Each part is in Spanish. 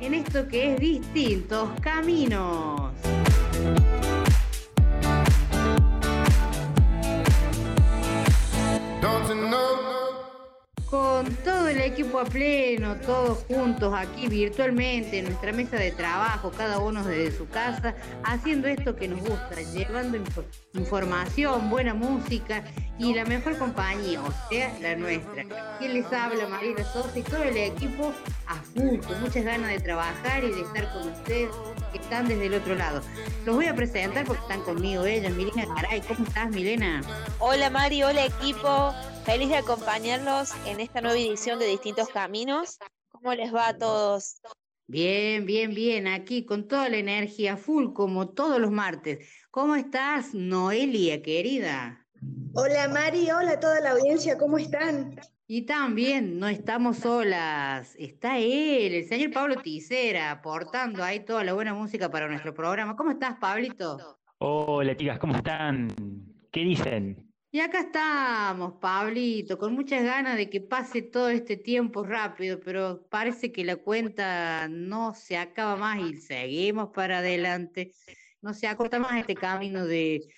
En esto que es distintos caminos. Con todo el equipo a pleno, todos juntos aquí virtualmente en nuestra mesa de trabajo, cada uno desde su casa, haciendo esto que nos gusta, llevando info- información, buena música y la mejor compañía, o sea, la nuestra. Quien les habla, Marina Sosa y todo el equipo a full, con muchas ganas de trabajar y de estar con ustedes que están desde el otro lado. Los voy a presentar porque están conmigo ellas. Milena Caray, ¿cómo estás, Milena? Hola Mari, hola equipo, feliz de acompañarlos en esta nueva edición de Distintos Caminos. ¿Cómo les va a todos? Bien, bien, bien, aquí con toda la energía full como todos los martes. ¿Cómo estás, Noelia, querida? Hola Mari, hola a toda la audiencia, ¿cómo están? Y también no estamos solas, está él, el señor Pablo Ticera, aportando ahí toda la buena música para nuestro programa. ¿Cómo estás, Pablito? Hola chicas, ¿cómo están? ¿Qué dicen? Y acá estamos, Pablito, con muchas ganas de que pase todo este tiempo rápido, pero parece que la cuenta no se acaba más y seguimos para adelante. No se acorta más este camino de,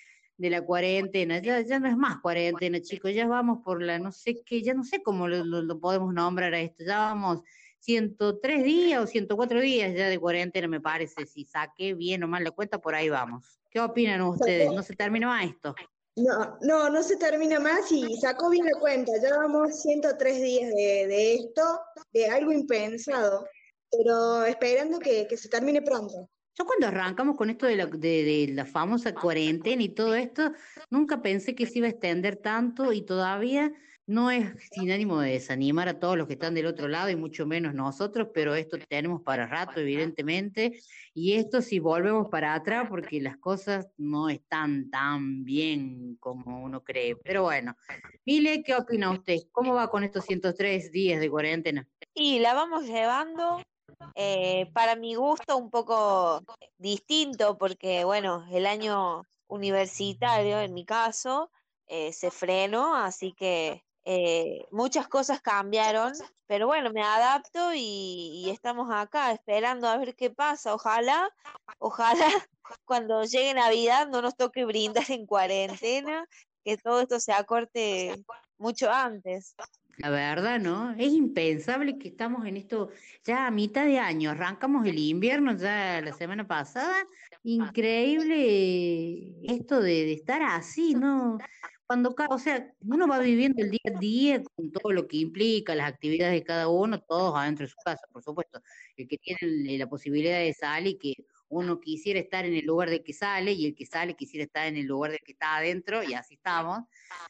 de la cuarentena. Ya, ya no es más cuarentena, chicos, ya vamos por la, no sé qué, ya no sé cómo lo, podemos nombrar a esto. Ya vamos 103 días o 104 días ya de cuarentena, me parece. Si saqué bien o mal la cuenta, por ahí vamos. ¿Qué opinan ustedes? ¿No se termina más esto? No, no, no se termina más y sacó bien la cuenta. Ya vamos 103 días de, de esto, de algo impensado, pero esperando que, que se termine pronto. Yo cuando arrancamos con esto de la, famosa cuarentena y todo esto, nunca pensé que se iba a extender tanto y todavía no es sin ánimo de desanimar a todos los que están del otro lado y mucho menos nosotros, pero esto tenemos para rato, evidentemente, y esto si volvemos para atrás porque las cosas no están tan bien como uno cree. Pero bueno, Mile, ¿qué opina usted? ¿Cómo va con estos 103 días de cuarentena? Y la vamos llevando, eh, para mi gusto, un poco distinto, porque bueno, el año universitario, en mi caso, eh, se frenó, así que eh, muchas cosas cambiaron, pero bueno, me adapto y, y estamos acá esperando a ver qué pasa. Ojalá, ojalá cuando llegue Navidad no nos toque brindar en cuarentena, que todo esto se acorte mucho antes. La verdad, ¿no? Es impensable que estamos en esto ya a mitad de año, arrancamos el invierno ya la semana pasada, increíble esto de, de estar así, ¿no? Cuando, o sea, uno va viviendo el día a día con todo lo que implica, las actividades de cada uno, todos adentro de su casa, por supuesto. El que tiene la posibilidad de salir, que uno quisiera estar en el lugar del que sale y el que sale quisiera estar en el lugar del que está adentro y así estamos.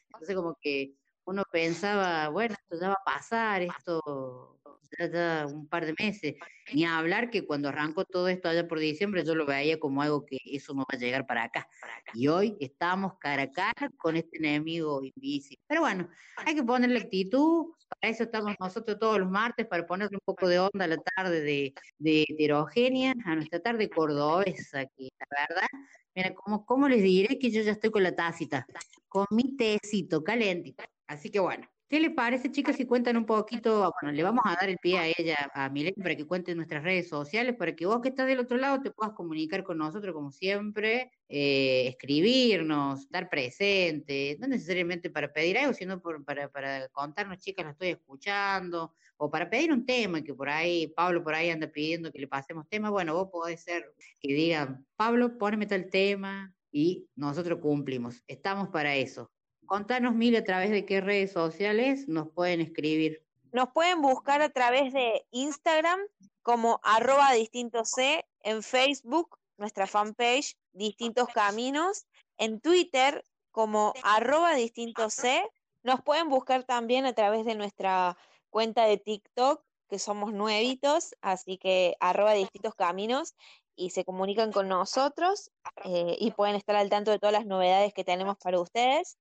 Entonces como que uno pensaba, bueno, esto ya va a pasar, esto ya, ya un par de meses. Ni a hablar que cuando arrancó todo esto allá por diciembre, yo lo veía como algo que eso no va a llegar para acá. Y hoy estamos cara a cara con este enemigo invisible. Pero bueno, hay que ponerle actitud, para eso estamos nosotros todos los martes, para ponerle un poco de onda a la tarde de, de heterogénea, a nuestra tarde cordobesa, que la verdad, mira, ¿cómo, cómo les diré que yo ya estoy con la tacita? Con mi tecito calentito. Así que bueno, ¿qué les parece, chicas, si cuentan un poquito? Bueno, le vamos a dar el pie a ella, a Milena, para que cuente en nuestras redes sociales, para que vos que estás del otro lado te puedas comunicar con nosotros como siempre, eh, escribirnos, estar presente, no necesariamente para pedir algo, sino para, para contarnos, chicas, la estoy escuchando, o para pedir un tema, que por ahí, Pablo por ahí anda pidiendo que le pasemos tema, bueno, vos podés ser que digan, Pablo, poneme tal tema, y nosotros cumplimos, estamos para eso. Contanos, Mil, a través de qué redes sociales nos pueden escribir. Nos pueden buscar a través de Instagram como arroba distinto C en Facebook, nuestra fanpage Distintos Caminos, en Twitter como arroba distinto C. Nos pueden buscar también a través de nuestra cuenta de TikTok, que somos nuevitos, así que arroba distintos caminos y se comunican con nosotros eh, y pueden estar al tanto de todas las novedades que tenemos para ustedes.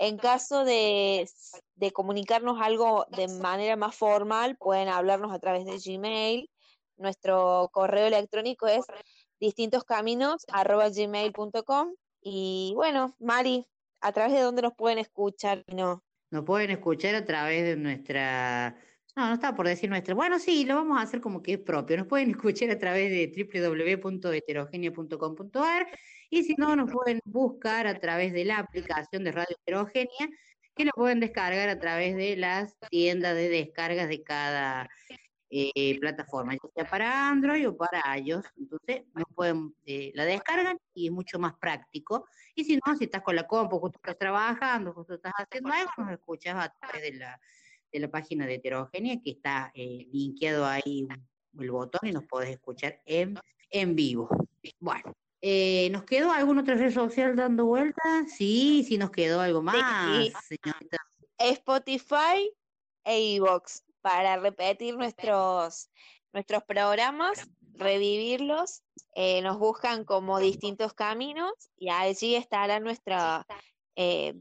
En caso de, de comunicarnos algo de manera más formal, pueden hablarnos a través de Gmail. Nuestro correo electrónico es distintoscaminos.gmail.com y bueno, Mari, ¿a través de dónde nos pueden escuchar? No. Nos pueden escuchar a través de nuestra... No, no estaba por decir nuestra. Bueno, sí, lo vamos a hacer como que es propio. Nos pueden escuchar a través de www.heterogenia.com.ar y si no, nos pueden buscar a través de la aplicación de Radio Heterogenia que lo pueden descargar a través de las tiendas de descargas de cada eh, plataforma, ya sea para Android o para iOS. Entonces, no pueden, eh, la descargan y es mucho más práctico. Y si no, si estás con la compu, justo estás trabajando, justo estás haciendo algo, nos escuchas a través de la, de la página de Heterogenia, que está eh, linkeado ahí el botón y nos podés escuchar en, en vivo. Bueno. Eh, ¿Nos quedó alguna otra red social dando vueltas? Sí, sí nos quedó algo más, Sí. señorita. Spotify e iVoox para repetir nuestros, nuestros programas, revivirlos. eh, nos buscan como distintos caminos y allí estará nuestra eh,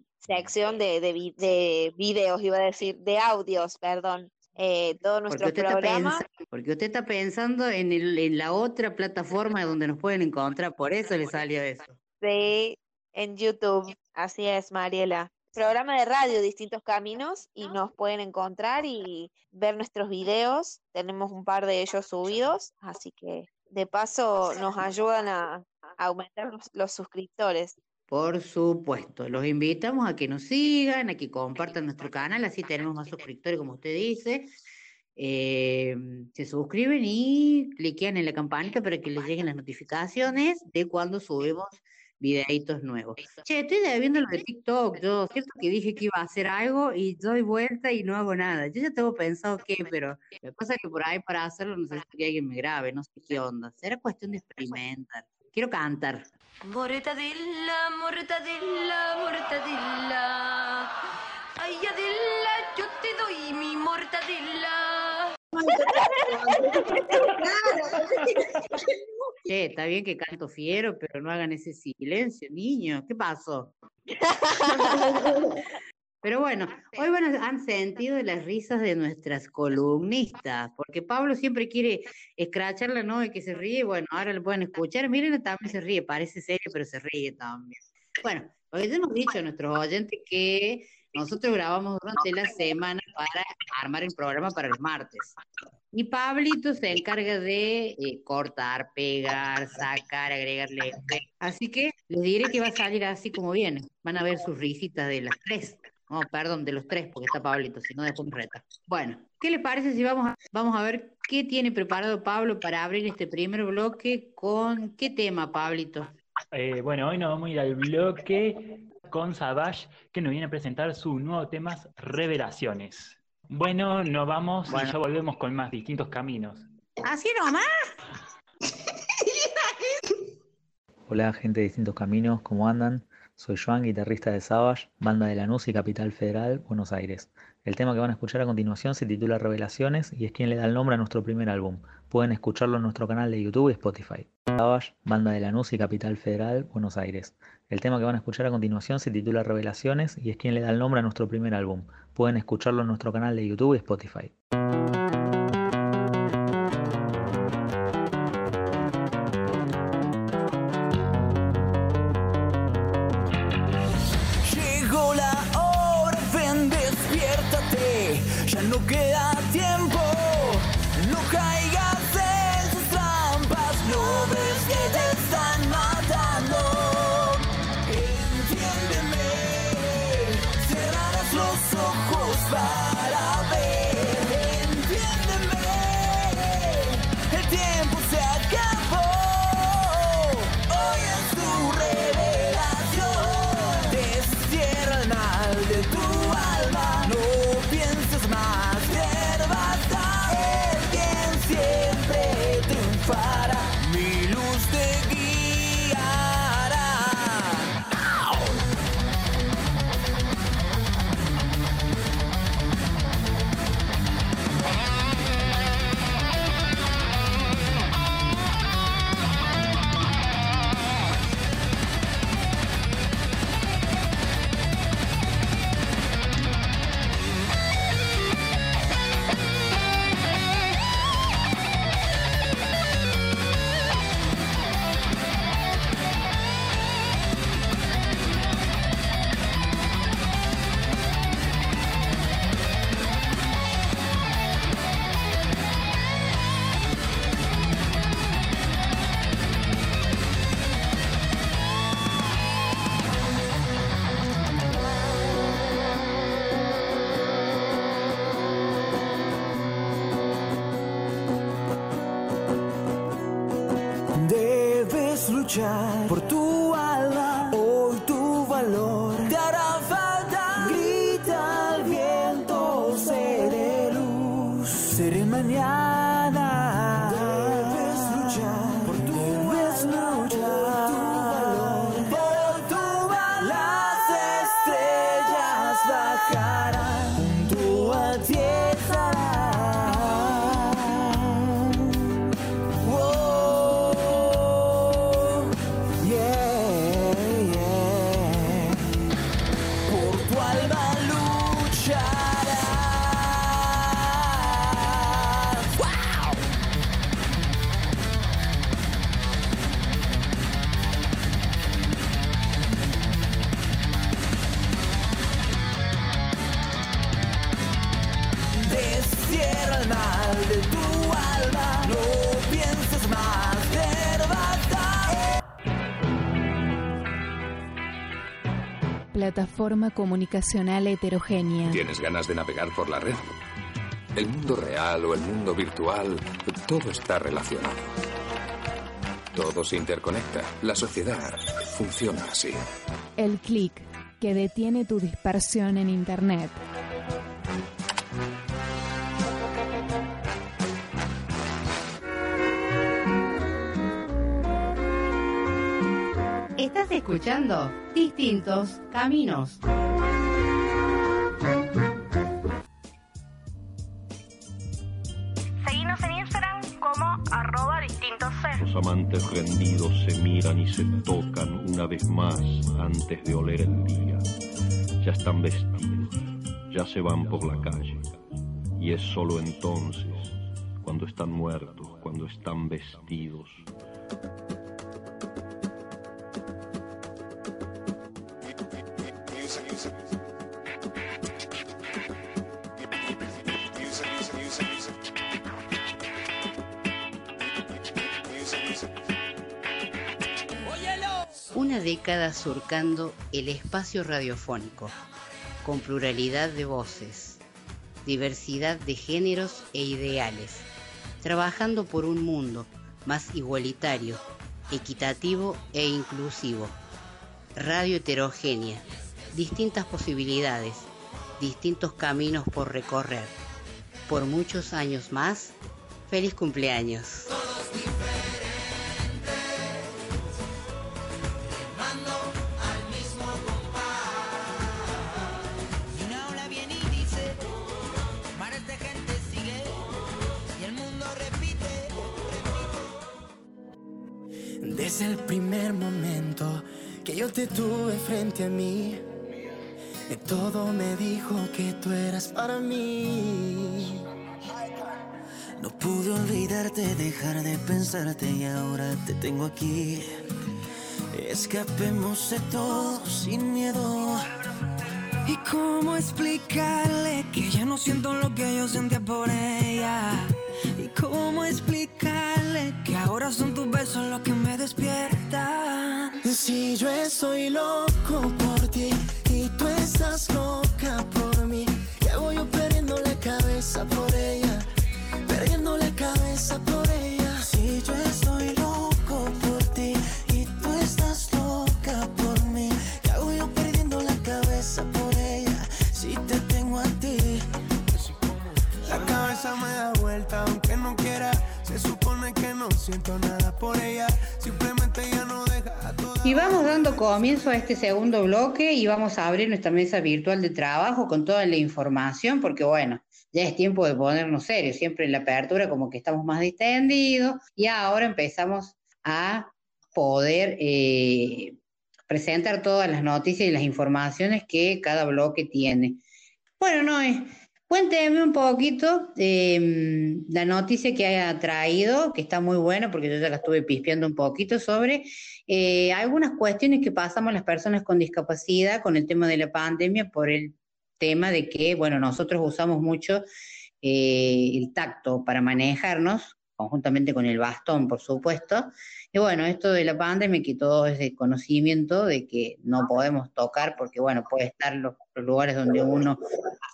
de, de, vi- de videos, iba a decir, de audios, perdón. Eh, todo Porque nuestro está programa. pensando, porque usted está pensando en, el, en la otra plataforma donde nos pueden encontrar, por eso le salió eso. Sí, en YouTube. Así es, Mariela. Programa de radio Distintos Caminos y nos pueden encontrar y ver nuestros videos. Tenemos un par de ellos subidos, así que de paso nos ayudan a, a aumentar los, los suscriptores. Por supuesto, los invitamos a que nos sigan, a que compartan nuestro canal, así tenemos más suscriptores, como usted dice. Eh, se suscriben y cliquean en la campanita para que les lleguen las notificaciones de cuando subimos videitos nuevos. Che, estoy debiendo lo de TikTok. Yo cierto que dije que iba a hacer algo y doy vuelta y no hago nada. Yo ya tengo pensado qué, pero que pasa es que por ahí para hacerlo necesito que alguien me grabe, no sé qué onda. Será cuestión de experimentar. Quiero cantar. Mortadilla, mortadilla, mortadilla. Ay, Adela, yo te doy mi mortadilla. Che, está bien que canto fiero, pero no hagan ese silencio, niño. ¿Qué pasó? Pero bueno, hoy van a- han sentido las risas de nuestras columnistas, porque Pablo siempre quiere escracharla, ¿no? Y que se ríe, bueno, ahora lo pueden escuchar. Miren, también se ríe, parece serio, pero se ríe también. Bueno, ya hemos dicho a nuestros oyentes que nosotros grabamos durante la semana para armar el programa para los martes. Y Pablito se encarga de eh, cortar, pegar, sacar, agregarle. Así que les diré que va a salir así como viene. Van a ver sus risitas de las tres. No, perdón, de los tres, porque está Pablito, si no después me reta. Bueno, ¿qué les parece si vamos a, vamos a ver qué tiene preparado Pablo para abrir este primer bloque con qué tema, Pablito? Eh, bueno, hoy nos vamos a ir al bloque con Savage, que nos viene a presentar su nuevo tema, Revelaciones. Bueno, nos vamos Bueno. y ya volvemos con más distintos caminos. ¿Así nomás? Hola gente de distintos caminos, ¿cómo andan? Soy Joan, guitarrista de Savage, banda de Lanús y Capital Federal, Buenos Aires. El tema que van a escuchar a continuación se titula Revelaciones y es quien le da el nombre a nuestro primer álbum. Pueden escucharlo en nuestro canal de YouTube y Spotify. Savage, banda de Lanús y Capital Federal, Buenos Aires. El tema que van a escuchar a continuación se titula Revelaciones y es quien le da el nombre a nuestro primer álbum. Pueden escucharlo en nuestro canal de YouTube y Spotify. Luchar por tu alma, Plataforma comunicacional heterogénea. ¿Tienes ganas de navegar por la red? El mundo real o el mundo virtual, todo está relacionado. Todo se interconecta. La sociedad funciona así. El clic que detiene tu dispersión en Internet. Escuchando Distintos Caminos. Seguinos en Instagram como arroba distintos C. Los amantes rendidos se miran y se tocan una vez más antes de oler el día. Ya están vestidos, ya se van por la calle. Y es solo entonces, cuando están muertos, cuando están vestidos. Una década surcando el espacio radiofónico, con pluralidad de voces, diversidad de géneros e ideales, trabajando por un mundo más igualitario, equitativo e inclusivo. Radio heterogénea, distintas posibilidades, distintos caminos por recorrer. Por muchos años más, feliz cumpleaños. Desde el primer momento que yo te tuve frente a mí, eh, todo me dijo que tú eras para mí. No pude olvidarte, dejar de pensarte y ahora te tengo aquí. Escapemos de todo sin miedo. ¿Y cómo explicarle que ya no siento lo que yo sentía por ella? ¿Y cómo explicarle que ahora son tus besos los que me despiertan? Si yo estoy loco por ti y tú estás loca por mí, ¿qué hago yo perdiendo la cabeza por comienzo a este segundo bloque y vamos a abrir nuestra mesa virtual de trabajo con toda la información, porque bueno, ya es tiempo de ponernos serios. Siempre en la apertura como que estamos más distendidos y ahora empezamos a poder eh, presentar todas las noticias y las informaciones que cada bloque tiene. Bueno, Noé, cuénteme un poquito eh, la noticia que haya traído, que está muy buena porque yo ya la estuve pispeando un poquito sobre eh, algunas cuestiones que pasamos las personas con discapacidad con el tema de la pandemia por el tema de que, bueno, nosotros usamos mucho eh, el tacto para manejarnos, conjuntamente con el bastón, por supuesto. Y bueno, esto de la pandemia que todo es de conocimiento de que no podemos tocar porque, bueno, puede estar los, los lugares donde uno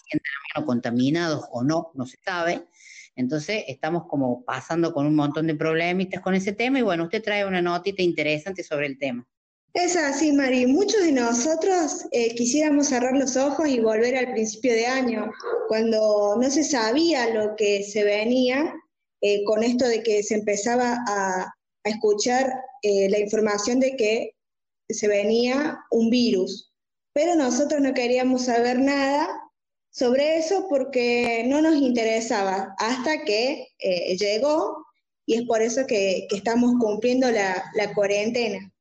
siente la mano contaminados o no, no se sabe. Entonces estamos como pasando con un montón de problemitas con ese tema y bueno, usted trae una notita interesante sobre el tema. Es así, Mari. Muchos de nosotros eh, quisiéramos cerrar los ojos y volver al principio de año, cuando no se sabía lo que se venía, eh, con esto de que se empezaba a, a escuchar eh, la información de que se venía un virus. Pero nosotros no queríamos saber nada sobre eso porque no nos interesaba hasta que eh, llegó y es por eso que, que estamos cumpliendo la, la cuarentena.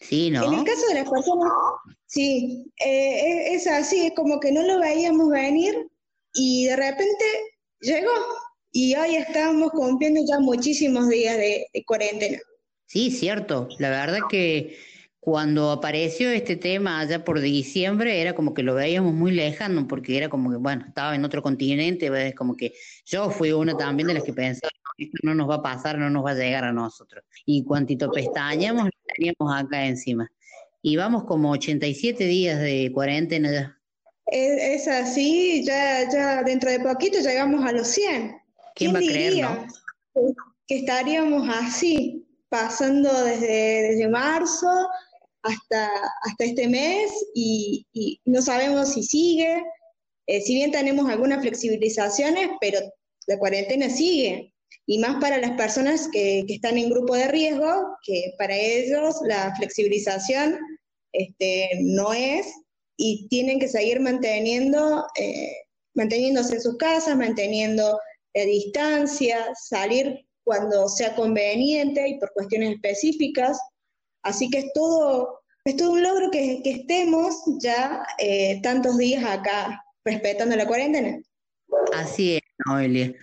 Sí, ¿no? En el caso de las personas, sí, eh, es es así, es como que no lo veíamos venir y de repente llegó y hoy estamos cumpliendo ya muchísimos días de, de cuarentena. Sí, cierto. La verdad que cuando apareció este tema allá por diciembre era como que lo veíamos muy lejano porque era como que, bueno, estaba en otro continente, es como que yo fui una también de las que pensaba, "No, esto no nos va a pasar, no nos va a llegar a nosotros. Y cuantito pestañamos, lo teníamos acá encima. Y vamos como 87 días de cuarentena ya. Es, es así, ya, ya dentro de poquito llegamos a los 100. ¿Quién va a creer, diría que estaríamos así, pasando desde, desde marzo hasta, hasta este mes y, y no sabemos si sigue? Eh, si bien tenemos algunas flexibilizaciones, pero la cuarentena sigue. Y más para las personas que, que están en grupo de riesgo, que para ellos la flexibilización este, no es y tienen que seguir manteniendo, eh, manteniéndose en sus casas, manteniendo distancia, salir cuando sea conveniente y por cuestiones específicas. Así que es todo, es todo un logro que, que estemos ya eh, tantos días acá respetando la cuarentena. Así es, Noelia.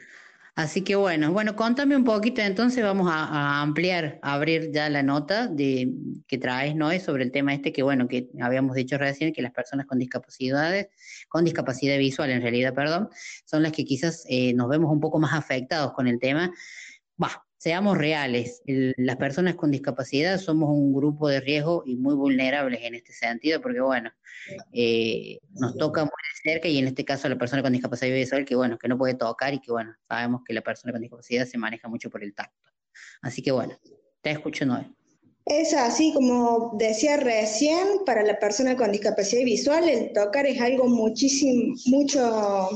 Así que bueno, bueno, contame un poquito, entonces vamos a, ampliar, a abrir ya la nota de que traes, Noé, sobre el tema este que bueno, que habíamos dicho recién, que las personas con discapacidades, con discapacidad visual en realidad, perdón, son las que quizás eh, nos vemos un poco más afectados con el tema. Bah, seamos reales, el- las personas con discapacidad somos un grupo de riesgo y muy vulnerables en este sentido, porque bueno, eh, nos toca muy de cerca y en este caso la persona con discapacidad visual que bueno, que no puede tocar y que bueno, sabemos que la persona con discapacidad se maneja mucho por el tacto. Así que bueno, te escucho, Noé. Es así, como decía recién, para la persona con discapacidad visual, el tocar es algo muchísimo, mucho,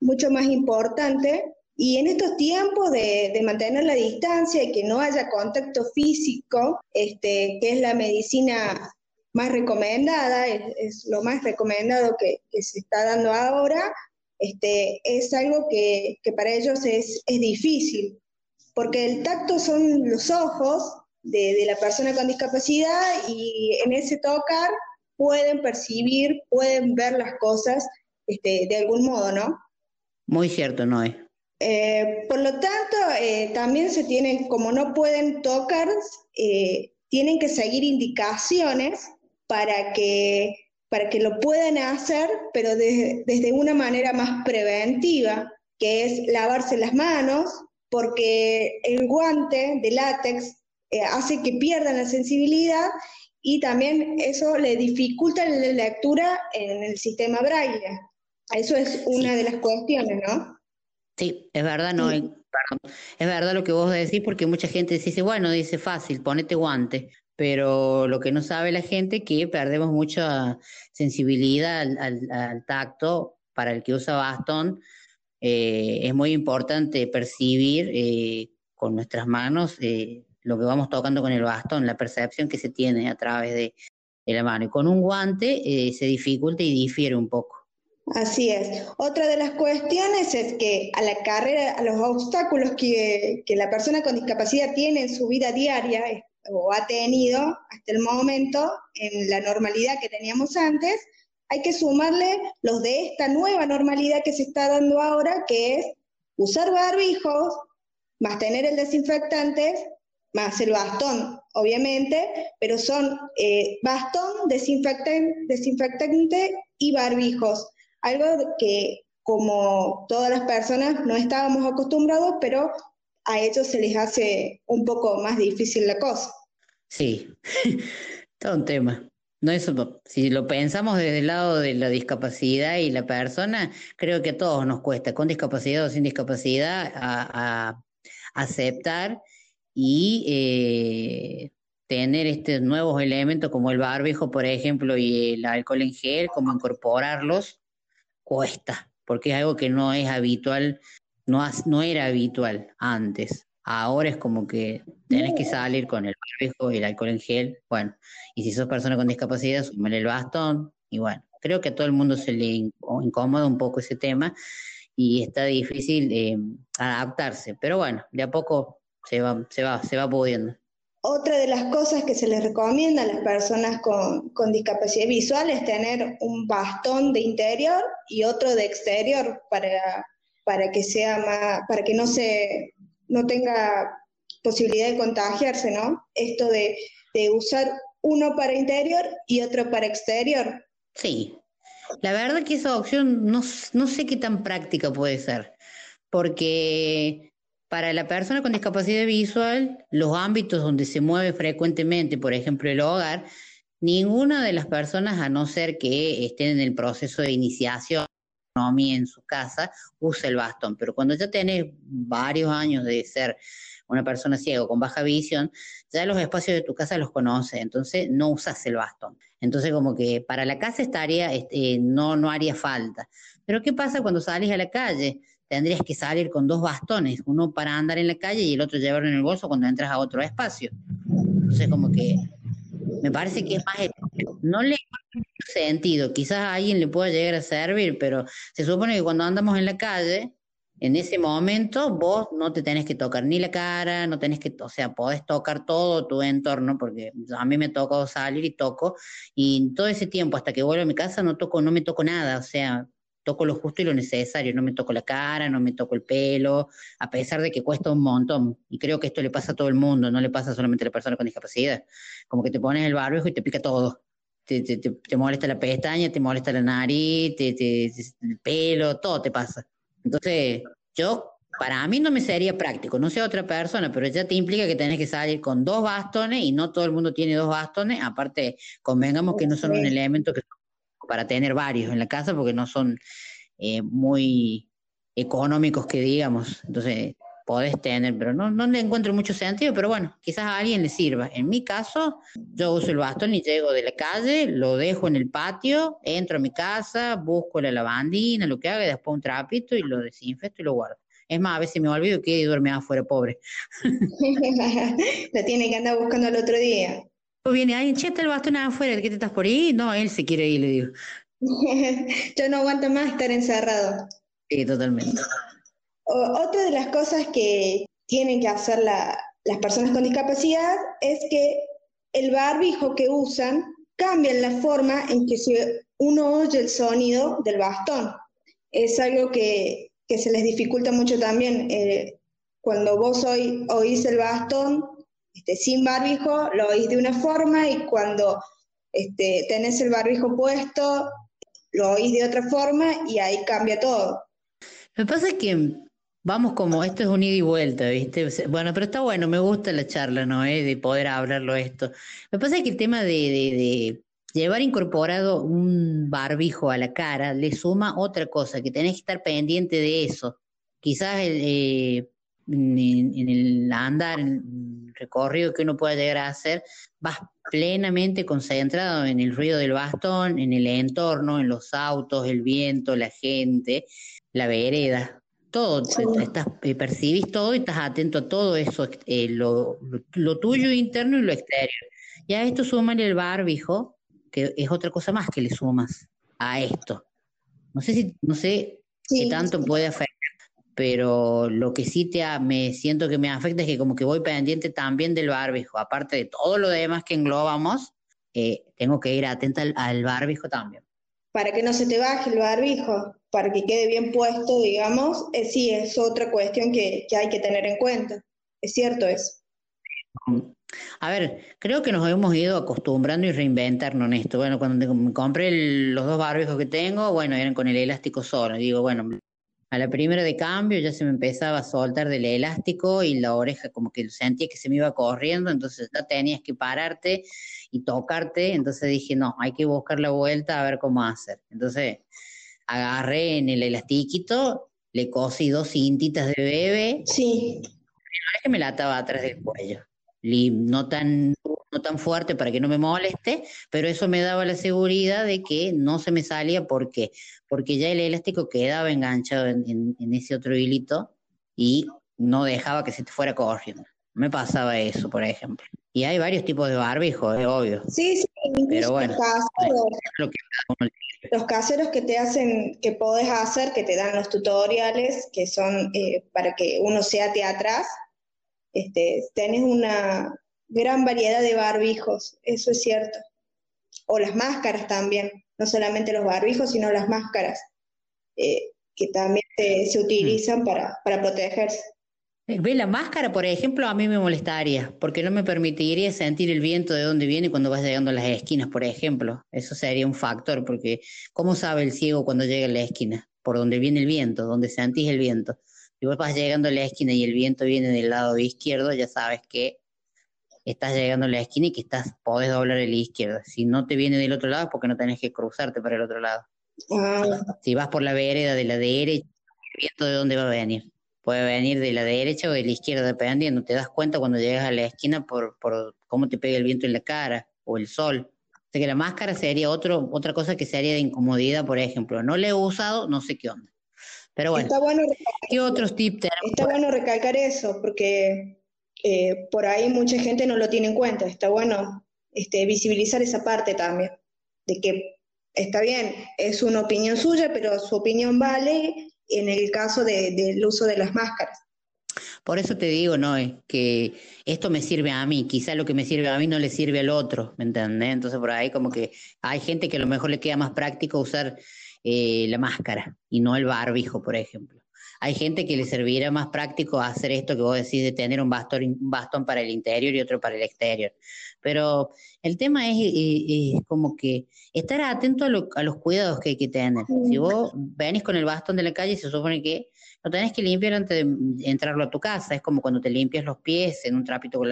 mucho más importante. Y en estos tiempos de, mantener la distancia y que no haya contacto físico, este, que es la medicina más recomendada, es, lo más recomendado que, se está dando ahora, este, es algo que, para ellos es, difícil, porque el tacto son los ojos de, de la persona con discapacidad y en ese tocar pueden percibir, pueden ver las cosas este, de algún modo, ¿no? Muy cierto, Noé. Eh, por lo tanto, eh, también se tienen, como no pueden tocar, eh, tienen que seguir indicaciones para que, para que lo puedan hacer, pero de- desde una manera más preventiva, que es lavarse las manos, porque el guante de látex eh, hace que pierdan la sensibilidad y también eso le dificulta la lectura en el sistema braille. Eso es una de las cuestiones, ¿no? Sí, es verdad, no, perdón. Es verdad lo que vos decís porque mucha gente dice, bueno, dice fácil, ponete guante, pero lo que no sabe la gente es que perdemos mucha sensibilidad al, al- al tacto para el que usa bastón. eh, es muy importante percibir eh, con nuestras manos eh, lo que vamos tocando con el bastón, la percepción que se tiene a través de, de la mano. Y con un guante eh, se dificulta y difiere un poco. Así es. Otra de las cuestiones es que a la carrera, a los obstáculos que, que la persona con discapacidad tiene en su vida diaria o ha tenido hasta el momento en la normalidad que teníamos antes, hay que sumarle los de esta nueva normalidad que se está dando ahora, que es usar barbijos, más tener el desinfectante, más el bastón, obviamente, pero son eh, bastón, desinfectante, desinfectante y barbijos. Algo que como todas las personas no estábamos acostumbrados, pero a ellos se les hace un poco más difícil la cosa. Sí, todo un tema. No eso, si lo pensamos desde el lado de la discapacidad y la persona, creo que a todos nos cuesta, con discapacidad o sin discapacidad, a aceptar y eh, tener estos nuevos elementos como el barbijo, por ejemplo, y el alcohol en gel, como incorporarlos, cuesta, porque es algo que no es habitual, no, has- no era habitual antes. Ahora es como que tenés que salir con el barbijo y el alcohol en gel, bueno, y si sos persona con discapacidad, súmale el bastón, y bueno, creo que a todo el mundo se le inco- incomoda un poco ese tema y está difícil eh, adaptarse, pero bueno, de a poco se va, se va, se va pudiendo. Otra de las cosas que se les recomienda a las personas con, con discapacidad visual es tener un bastón de interior y otro de exterior para, para que sea más, para que no se, no tenga posibilidad de contagiarse, ¿no? Esto de, de usar uno para interior y otro para exterior. Sí, la verdad que esa opción no, no sé qué tan práctica puede ser, porque para la persona con discapacidad visual, los ámbitos donde se mueve frecuentemente, por ejemplo, el hogar, ninguna de las personas, a no ser que estén en el proceso de iniciación en su casa, usa el bastón. Pero cuando ya tenés varios años de ser una persona ciega con baja visión, ya los espacios de tu casa los conoces, entonces no usas el bastón. Entonces como que para la casa estaría, este, no, no haría falta. Pero ¿qué pasa cuando sales a la calle? Tendrías que salir con dos bastones, uno para andar en la calle y el otro llevarlo en el bolso cuando entras a otro espacio. Entonces como que me parece que es más, no le sentido, quizás a alguien le pueda llegar a servir, pero se supone que cuando andamos en la calle, en ese momento vos no te tenés que tocar ni la cara, no tenés que, o sea, podés tocar todo tu entorno, porque a mí me tocó salir y toco, y todo ese tiempo hasta que vuelvo a mi casa no toco, no me toco nada, o sea, toco lo justo y lo necesario, no me toco la cara, no me toco el pelo, a pesar de que cuesta un montón, y creo que esto le pasa a todo el mundo, no le pasa solamente a la persona con discapacidad, como que te pones el barbijo y te pica todo. Te, te, te, te molesta la pestaña, te molesta la nariz, el pelo, todo te pasa. Entonces, yo, para mí no me sería práctico, no sé otra persona, pero ya te implica que tenés que salir con dos bastones y no todo el mundo tiene dos bastones. Aparte, convengamos que no son un elemento que para tener varios en la casa porque no son eh, muy económicos que digamos. Entonces, podés tener, pero no, no le encuentro mucho sentido, pero bueno, quizás a alguien le sirva. En mi caso, yo uso el bastón y llego de la calle, lo dejo en el patio, entro a mi casa, busco la lavandina, lo que haga, y después un trapito y lo desinfecto y lo guardo. Es más, a veces me olvido que duerme afuera, pobre. La tiene que andar buscando el otro día. O viene alguien, che, está el bastón afuera, ¿de qué te estás por ahí? No, él se quiere ir, le digo. Yo no aguanto más estar encerrado. Sí, totalmente. O- otra de las cosas que tienen que hacer la- las personas con discapacidad es que el barbijo que usan cambia la forma en que se- uno oye el sonido del bastón. Es algo que, que se les dificulta mucho también. eh, cuando vos oí- oís el bastón este, sin barbijo, lo oís de una forma y cuando este, tenés el barbijo puesto, lo oís de otra forma y ahí cambia todo. Me pasa que vamos como, esto es un ida y vuelta, ¿viste? Bueno, pero está bueno, me gusta la charla, ¿no? ¿Eh? De poder hablarlo esto. Me pasa que el tema de llevar incorporado un barbijo a la cara le suma otra cosa, que tenés que estar pendiente de eso. Quizás el, eh, en, en el andar, en el recorrido que uno pueda llegar a hacer, vas plenamente concentrado en el ruido del bastón, en el entorno, en los autos, el viento, la gente, la vereda, todo, te- estás, eh, percibís todo y estás atento a todo eso, eh, lo, lo- lo tuyo interno y lo exterior. Y a esto súmale el barbijo, que es otra cosa más que le sumas a esto. No sé si, no sé qué tanto puede afectar, pero lo que sí te me siento que me afecta es que como que voy pendiente también del barbijo, aparte de todo lo demás que englobamos, eh, tengo que ir atenta al, al barbijo también. para que no se te baje el barbijo, para que quede bien puesto, digamos, eh, sí, es otra cuestión que, que hay que tener en cuenta. Es cierto eso. A ver, creo que nos hemos ido acostumbrando y reinventarnos en esto. Bueno, cuando me compré el- los dos barbijos que tengo, bueno, eran con el elástico solo. Digo, bueno, A la primera de cambio ya se me empezaba a soltar del elástico y la oreja como que sentía que se me iba corriendo, entonces ya tenías que pararte y tocarte, entonces dije, no, hay que buscar la vuelta a ver cómo hacer. Entonces agarré en el elastiquito, le cosí dos cintitas de bebé. Sí. Es que me la ataba atrás del cuello. No tan, no tan fuerte para que no me moleste, pero eso me daba la seguridad de que no se me salía. ¿Por qué? Porque ya el elástico quedaba enganchado en, en- en ese otro hilito y no dejaba que se te fuera corriendo. Me pasaba eso, por ejemplo. Y hay varios tipos de barbijo, es obvio. Sí, sí, Pero bueno, los caseros, los caseros que te hacen, que podés hacer, que te dan los tutoriales, que son eh, para que uno se ate atrás, este, tenés una gran variedad de barbijos, eso es cierto. O las máscaras también, no solamente los barbijos, sino las máscaras, eh, que también se, se utilizan para, para protegerse. Eh, Ve, la máscara, por ejemplo, a mí me molestaría, porque no me permitiría sentir el viento de dónde viene cuando vas llegando a las esquinas, por ejemplo. Eso sería un factor, porque ¿cómo sabe el ciego cuando llega a la esquina? Por donde viene el viento, donde sentís el viento. Si vos vas llegando a la esquina y el viento viene del lado izquierdo, ya sabes que estás llegando a la esquina y que estás, podés doblar el izquierdo. Si no te viene del otro lado es porque no tenés que cruzarte para el otro lado. Si vas por la vereda de la derecha, el viento de dónde va a venir. Puede venir de la derecha o de la izquierda, dependiendo. Te das cuenta cuando llegas a la esquina por, por cómo te pega el viento en la cara o el sol. Así que la máscara sería otro, otra cosa que sería de incomodidad, por ejemplo. No la he usado, no sé qué onda. Pero bueno, Está bueno ¿qué otros tips tenemos? Está bueno recalcar eso, porque eh, por ahí mucha gente no lo tiene en cuenta. Está bueno este, visibilizar esa parte también, de que está bien, es una opinión suya, pero su opinión vale en el caso de- del uso de las máscaras. Por eso te digo, no, es que esto me sirve a mí, quizá lo que me sirve a mí no le sirve al otro, ¿me entendés? Entonces por ahí como que hay gente que a lo mejor le queda más práctico usar eh, la máscara y no el barbijo, por ejemplo. Hay gente que le servirá más práctico hacer esto que vos decís de tener un bastón, un bastón para el interior y otro para el exterior. Pero el tema es, eh, es como que estar atento a, lo- a los cuidados que hay que tener. Si vos venís con el bastón de la calle, se supone que lo tenés que limpiar antes de entrarlo a tu casa. Es como cuando te limpias los pies en un trapito con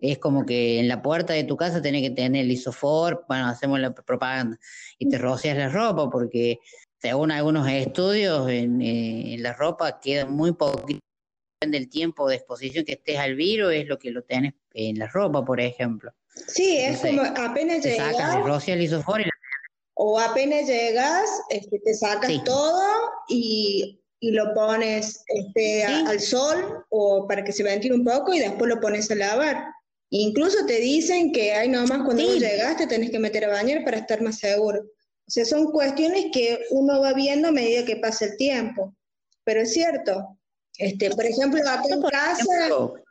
Es como que en la puerta de tu casa tenés que tener el isofor, bueno, hacemos la propaganda, y te rocias la ropa, porque según algunos estudios, en, eh, en la ropa queda muy poquito del tiempo de exposición que estés al virus, es lo que lo tenés en la ropa, por ejemplo. Sí, es Entonces, como apenas sacas, llegas, rocias el isofor y la o apenas llegas, este, te sacas Sí. todo y, y lo pones este, a- al sol o para que se ventile un poco y después lo pones a lavar. Incluso te dicen que hay nomás cuando vos llegaste tenés que meter a bañar para estar más seguro. O sea, son cuestiones que uno va viendo a medida que pasa el tiempo. Pero es cierto. Este, por ejemplo, acá en casa,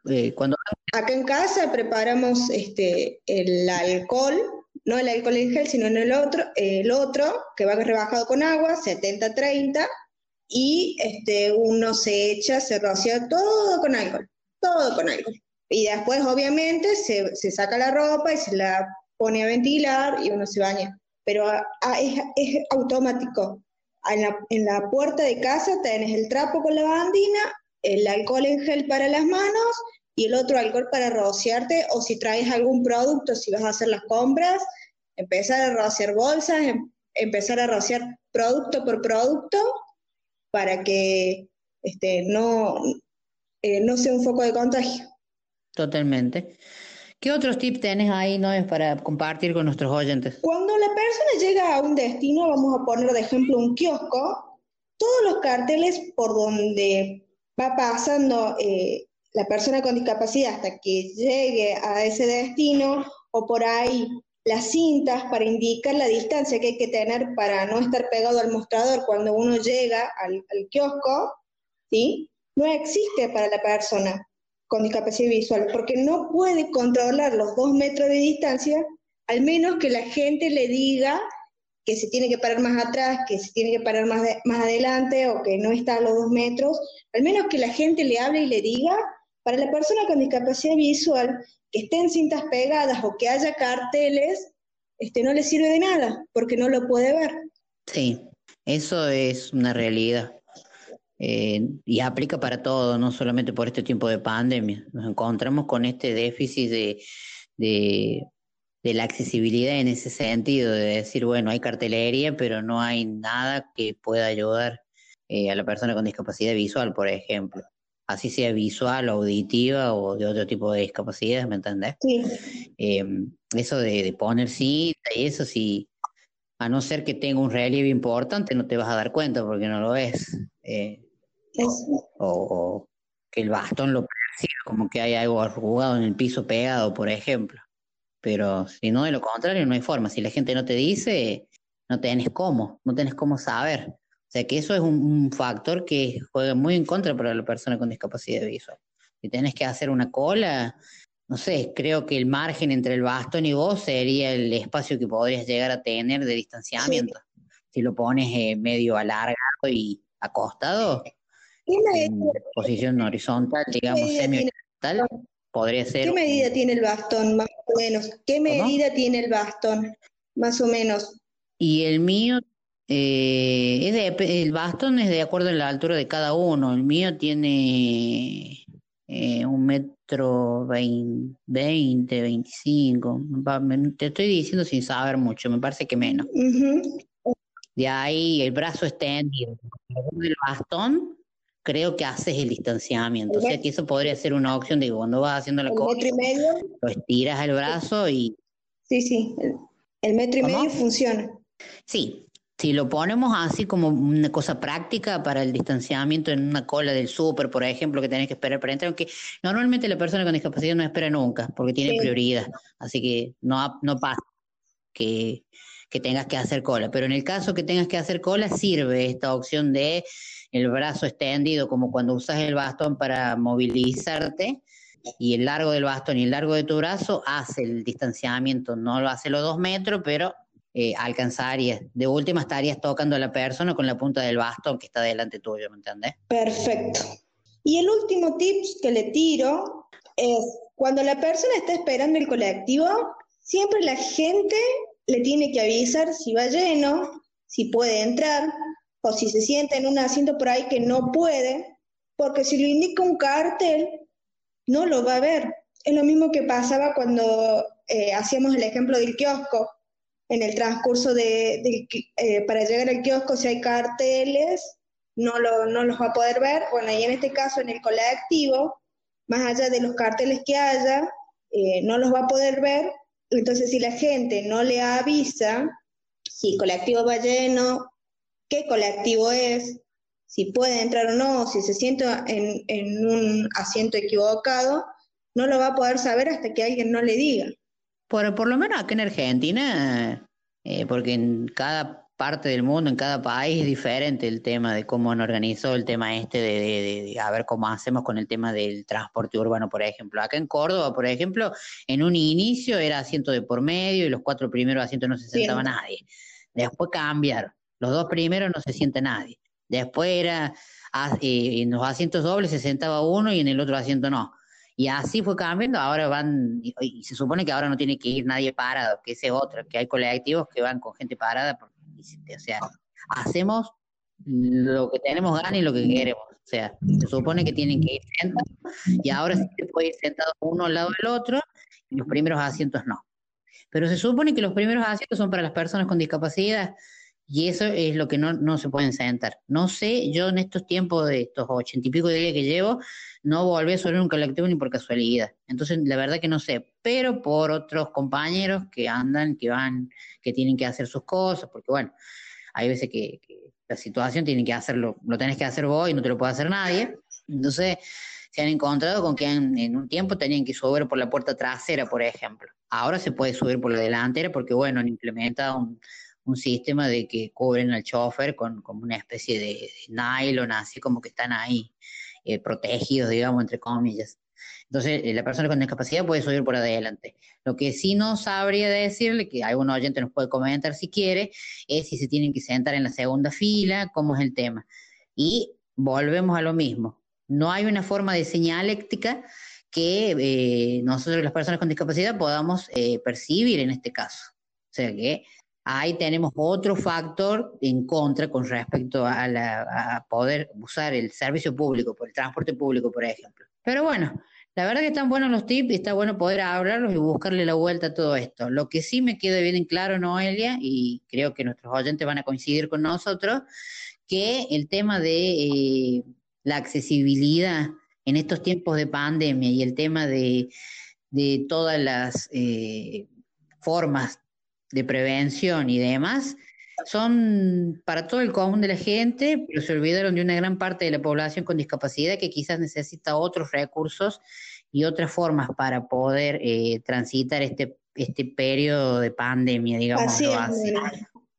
eh, cuando acá en casa preparamos este, el alcohol, no el alcohol en gel, sino en el otro, el otro, que va rebajado con agua, 70-30, y este, uno se echa, se rocía todo con alcohol, todo con alcohol. Y después, obviamente, se, se saca la ropa y se la pone a ventilar y uno se baña. Pero ah, ah, es, es automático. En la, en la puerta de casa tenés el trapo con la bandina, el alcohol en gel para las manos y el otro alcohol para rociarte, o si traes algún producto, si vas a hacer las compras, empezar a rociar bolsas, em- empezar a rociar producto por producto para que este, no, eh, no sea un foco de contagio. Totalmente. ¿Qué otros tips tenés ahí, no es para compartir con nuestros oyentes? Cuando la persona llega a un destino, vamos a poner de ejemplo un kiosco, todos los carteles por donde va pasando eh, la persona con discapacidad hasta que llegue a ese destino, o por ahí las cintas para indicar la distancia que hay que tener para no estar pegado al mostrador cuando uno llega al, kiosco, ¿sí? No existe para la persona con discapacidad visual, porque no puede controlar los dos metros de distancia, al menos que la gente le diga que se tiene que parar más atrás, que se tiene que parar más adelante o que no está a los dos metros, al menos que la gente le hable y le diga, para la persona con discapacidad visual, que estén cintas pegadas o que haya carteles, este, no le sirve de nada, porque no lo puede ver. Sí. Eso es una realidad. Eh, y aplica para todo, no solamente por este tiempo de pandemia. Nos encontramos con este déficit de, de, la accesibilidad en ese sentido, de decir, bueno, hay cartelería, pero no hay nada que pueda ayudar eh, a la persona con discapacidad visual, por ejemplo. Así sea visual, auditiva o de otro tipo de discapacidades, ¿me entendés? Sí. Eh, eso de, de poner cita y eso sí, a no ser que tenga un relieve importante, no te vas a dar cuenta porque no lo ves. Eh, o, o que el bastón lo perciba como que hay algo arrugado en el piso pegado, por ejemplo. Pero si no, de lo contrario, no hay forma. Si la gente no te dice, no tenés cómo, no tenés cómo saber. O sea que eso es un, un factor que juega muy en contra para la persona con discapacidad visual. Si tenés que hacer una cola, no sé, creo que el margen entre el bastón y vos sería el espacio que podrías llegar a tener de distanciamiento. Si lo pones eh, medio alargado y acostado, en posición horizontal, digamos semi-horizontal, podría ser. ¿Qué medida tiene el bastón, más o menos? ¿Qué medida tiene el bastón, más o menos? Y el mío, eh, es de- el bastón es de acuerdo a la altura de cada uno. El mío tiene eh, un metro vein- veinte, veinticinco. Te estoy diciendo sin saber mucho, me parece que menos. De ahí el brazo extendido. El bastón, creo que haces el distanciamiento. O sea que eso podría ser una opción de que cuando vas haciendo la ¿El cosa, metro y medio? lo estiras el brazo y Sí, sí, el, el metro y ¿Cómo? medio funciona. Sí, si lo ponemos así como una cosa práctica para el distanciamiento en una cola del súper, por ejemplo, que tenés que esperar para entrar, aunque normalmente la persona con discapacidad no espera nunca, porque tiene Sí. prioridad, así que no, no pasa que, que tengas que hacer cola, pero en el caso que tengas que hacer cola, sirve esta opción de el brazo extendido, como cuando usas el bastón para movilizarte, y el largo del bastón y el largo de tu brazo hace el distanciamiento, no lo hace los dos metros, pero eh, alcanzarías. De última estarías tocando a la persona con la punta del bastón que está delante tuyo, ¿me entendés? Perfecto. Y el último tips que le tiro es, cuando la persona está esperando el colectivo, siempre la gente le tiene que avisar si va lleno, si puede entrar, o si se sienta en un asiento por ahí que no puede, porque si lo indica un cartel, no lo va a ver. Es lo mismo que pasaba cuando eh, hacíamos el ejemplo del kiosco. En el transcurso de, eh, para llegar al kiosco, si hay carteles, no, lo, no los va a poder ver. Bueno, y en este caso, en el colectivo, más allá de los carteles que haya, eh, no los va a poder ver. Entonces, si la gente no le avisa si el colectivo va lleno, qué colectivo es, si puede entrar o no, si se sienta en, en un asiento equivocado, no lo va a poder saber hasta que alguien no le diga. Por, por lo menos acá en Argentina, eh, porque en cada parte del mundo, en cada país es diferente el tema de cómo han organizado el tema este de, de- a ver cómo hacemos con el tema del transporte urbano, por ejemplo. Acá en Córdoba, por ejemplo, en un inicio era asiento de por medio y los cuatro primeros asientos no se sentaba Bien. nadie. Después cambiaron. Los dos primeros no se sienta nadie. Después era, ah, eh, en los asientos dobles se sentaba uno y en el otro asiento no. Y así fue cambiando, ahora van, y, se supone que ahora no tiene que ir nadie parado, que ese es otro, que hay colectivos que van con gente parada, porque, o sea, hacemos lo que tenemos ganas y lo que queremos, o sea, se supone que tienen que ir sentados, y ahora sí se puede ir sentado uno al lado del otro, y los primeros asientos no. Pero se supone que los primeros asientos son para las personas con discapacidad, y eso es lo que no, no se pueden sentar. No sé, yo en estos tiempos de estos ochenta y pico de días que llevo, no volví a subir un colectivo ni por casualidad. Entonces, la verdad que no sé, pero por otros compañeros que andan, que van, que tienen que hacer sus cosas, porque bueno, hay veces que, que la situación tiene que hacerlo, lo tenés que hacer vos y no te lo puede hacer nadie. Entonces, se han encontrado con que en, en un tiempo tenían que subir por la puerta trasera, por ejemplo. Ahora se puede subir por la delantera porque, bueno, han implementado un, un sistema de que cubren al chofer con, con una especie de, de nylon, así como que están ahí eh, protegidos, digamos, entre comillas. Entonces, eh, la persona con discapacidad puede subir por adelante. Lo que sí no sabría decirle, que algún oyente nos puede comentar si quiere, es si se tienen que sentar en la segunda fila, cómo es el tema. Y volvemos a lo mismo. No hay una forma de señaléctica que eh, nosotros, las personas con discapacidad, podamos eh, percibir en este caso. O sea que ahí tenemos otro factor en contra con respecto a, poder usar el servicio público, por el transporte público, por ejemplo. Pero bueno, la verdad que están buenos los tips y está bueno poder hablarlos y buscarle la vuelta a todo esto. Lo que sí me queda bien en claro, Noelia, y creo que nuestros oyentes van a coincidir con nosotros, que el tema de eh, la accesibilidad en estos tiempos de pandemia y el tema de, de todas las eh, formas de prevención y demás son para todo el común de la gente, pero se olvidaron de una gran parte de la población con discapacidad que quizás necesita otros recursos y otras formas para poder eh, transitar este, este periodo de pandemia, digamos Así es, así.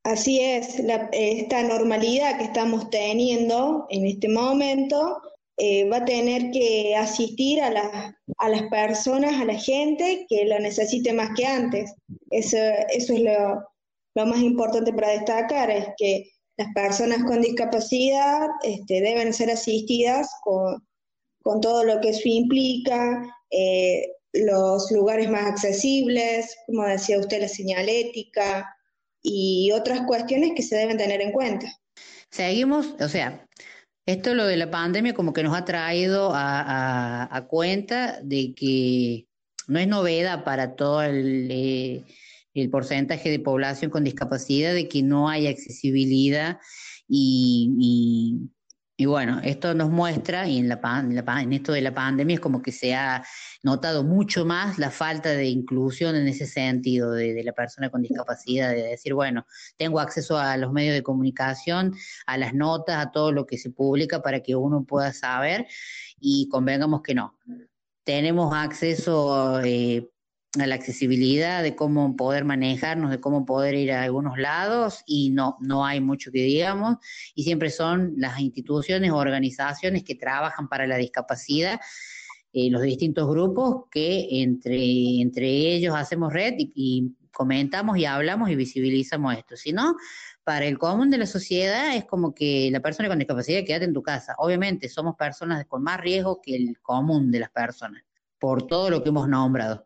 Así es, la- esta normalidad que estamos teniendo en este momento eh, va a tener que asistir a, las- a las personas, a la gente que lo necesite más que antes. Eso, eso es lo, lo más importante para destacar, es que las personas con discapacidad este, deben ser asistidas con, con todo lo que eso implica, eh, los lugares más accesibles, como decía usted, la señalética y otras cuestiones que se deben tener en cuenta. Seguimos, o sea, esto lo de la pandemia como que nos ha traído a, a- a cuenta de que no es novedad para todo el, eh, el porcentaje de población con discapacidad de que no hay accesibilidad y, y- y bueno, esto nos muestra, y en, la, la en esto de la pandemia es como que se ha notado mucho más la falta de inclusión en ese sentido de, de la persona con discapacidad, de decir, bueno, tengo acceso a los medios de comunicación, a las notas, a todo lo que se publica para que uno pueda saber y convengamos que no. Tenemos acceso eh, a la accesibilidad de cómo poder manejarnos, de cómo poder ir a algunos lados y no, no hay mucho que digamos y siempre son las instituciones o organizaciones que trabajan para la discapacidad eh, los distintos grupos que entre, entre ellos hacemos red y, y comentamos y hablamos y visibilizamos esto. Si no, para el común de la sociedad es como que la persona con discapacidad quédate en tu casa. Obviamente somos personas con más riesgo que el común de las personas, por todo lo que hemos nombrado.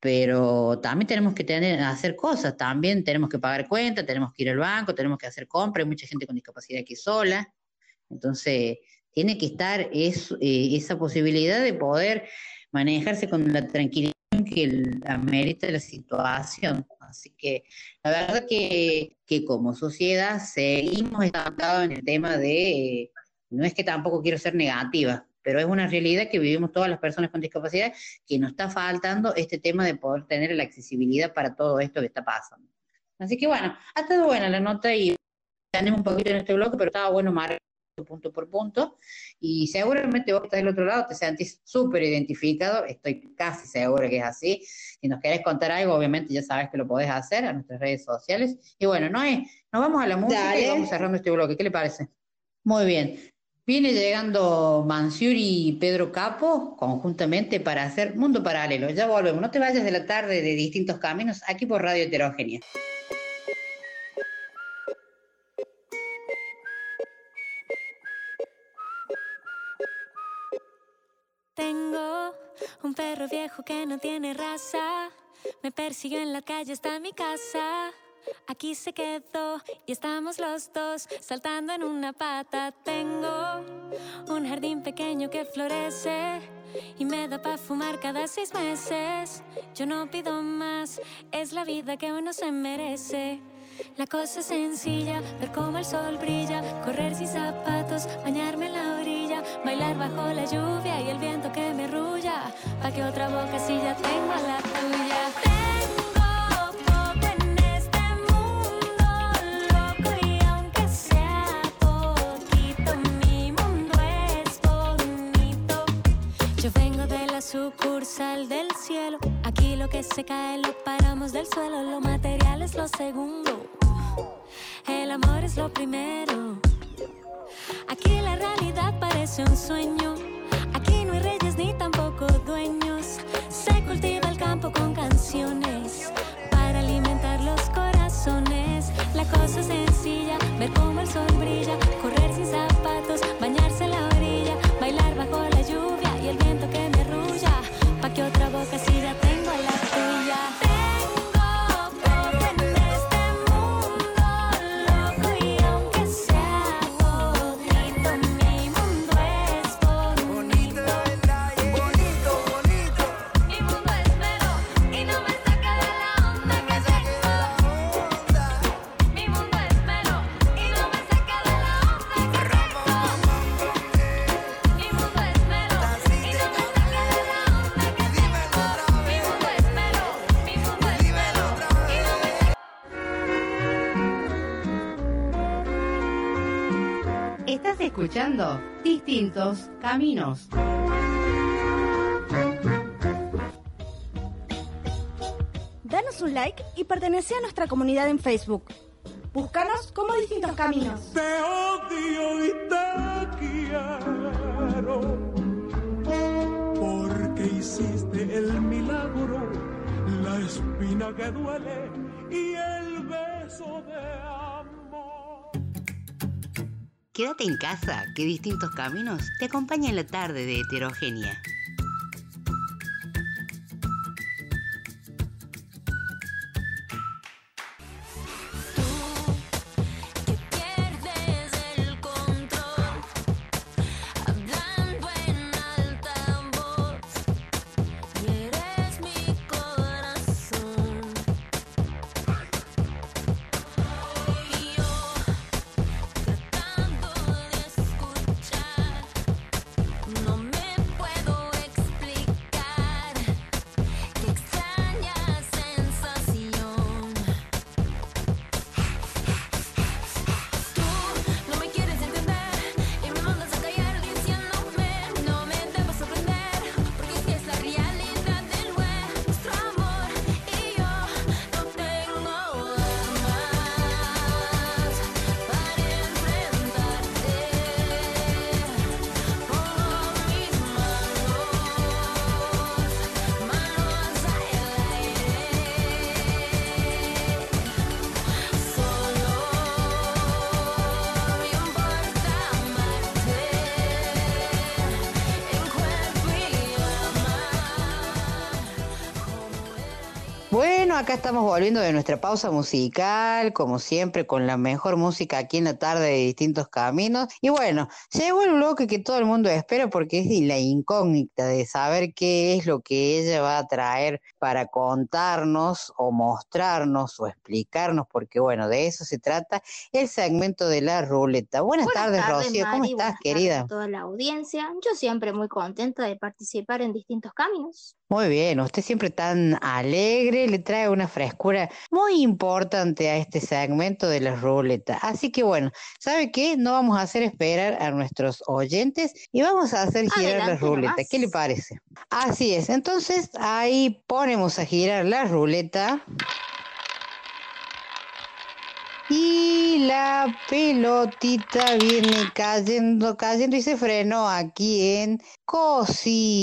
Pero también tenemos que tener, hacer cosas, también tenemos que pagar cuentas, tenemos que ir al banco, tenemos que hacer compras, hay mucha gente con discapacidad que sola. Entonces, tiene que estar es- eh, esa posibilidad de poder manejarse con la tranquilidad que amerita la situación. Así que la verdad que, que como sociedad seguimos estancados en el tema de, no es que tampoco quiero ser negativa, pero es una realidad que vivimos todas las personas con discapacidad, que nos está faltando este tema de poder tener la accesibilidad para todo esto que está pasando. Así que bueno, ha estado buena la nota y tenemos un poquito en este bloque, pero estaba bueno marcar punto por punto, y seguramente vos que estás del otro lado te sentís súper identificado, estoy casi segura que es así. Si nos querés contar algo, obviamente ya sabes que lo podés hacer a nuestras redes sociales. Y bueno, Noé, nos vamos a la música y Dale. vamos cerrando este bloque. ¿Qué le parece? Muy bien. Viene llegando Mansuri y Pedro Capo conjuntamente para hacer Mundo Paralelo. Ya volvemos. No te vayas de la tarde de distintos caminos aquí por Radio Heterogénea. Tengo un perro viejo que no tiene raza. Me persiguió en la calle hasta mi casa. Aquí se quedó y estamos los dos saltando en una pata. Tengo un jardín pequeño que florece y me da para fumar cada seis meses. Yo no pido más, es la vida que uno se merece. La cosa es sencilla, ver cómo el sol brilla, correr sin zapatos, bañarme en la orilla, bailar bajo la lluvia y el viento que me arrulla, pa' que otra boca si ya tengo la tuya. Sucursal del cielo. Aquí lo que se cae lo paramos del suelo. Lo material es lo segundo. El amor es lo primero. Aquí la realidad parece un sueño. Aquí no hay reyes ni tampoco dueños. Se cultiva el campo con canciones para alimentar los corazones. La cosa es sencilla, ver cómo el sol brilla, correr sin zapatos, bañarse escuchando Distintos Caminos. Danos un like y pertenece a nuestra comunidad en Facebook. Búscanos como Distintos Caminos. Te odio y te quiero. Porque hiciste el milagro, la espina que duele y el beso de amor. Quédate en casa, que distintos caminos te acompañan en la tarde de heterogénea. Estamos volviendo de nuestra pausa musical, como siempre, con la mejor música aquí en la tarde de distintos caminos. Y bueno, llegó el bloque que todo el mundo espera porque es la incógnita de saber qué es lo que ella va a traer para contarnos o mostrarnos o explicarnos, porque bueno, de eso se trata el segmento de la ruleta. Buenas, tardes, Rocío, ¿cómo estás, tardes querida? a toda la audiencia. Yo siempre muy contenta de participar en distintos caminos. Muy bien, usted siempre tan alegre, le trae una frescura muy importante a este segmento de la ruleta. Así que bueno, ¿sabe qué? No vamos a hacer esperar a nuestros oyentes y vamos a hacer girar la Adelante ruleta. nomás. ¿Qué le parece? Así es, entonces ahí ponemos a girar la ruleta. Y la pelotita viene cayendo, cayendo y se frenó aquí en cocina.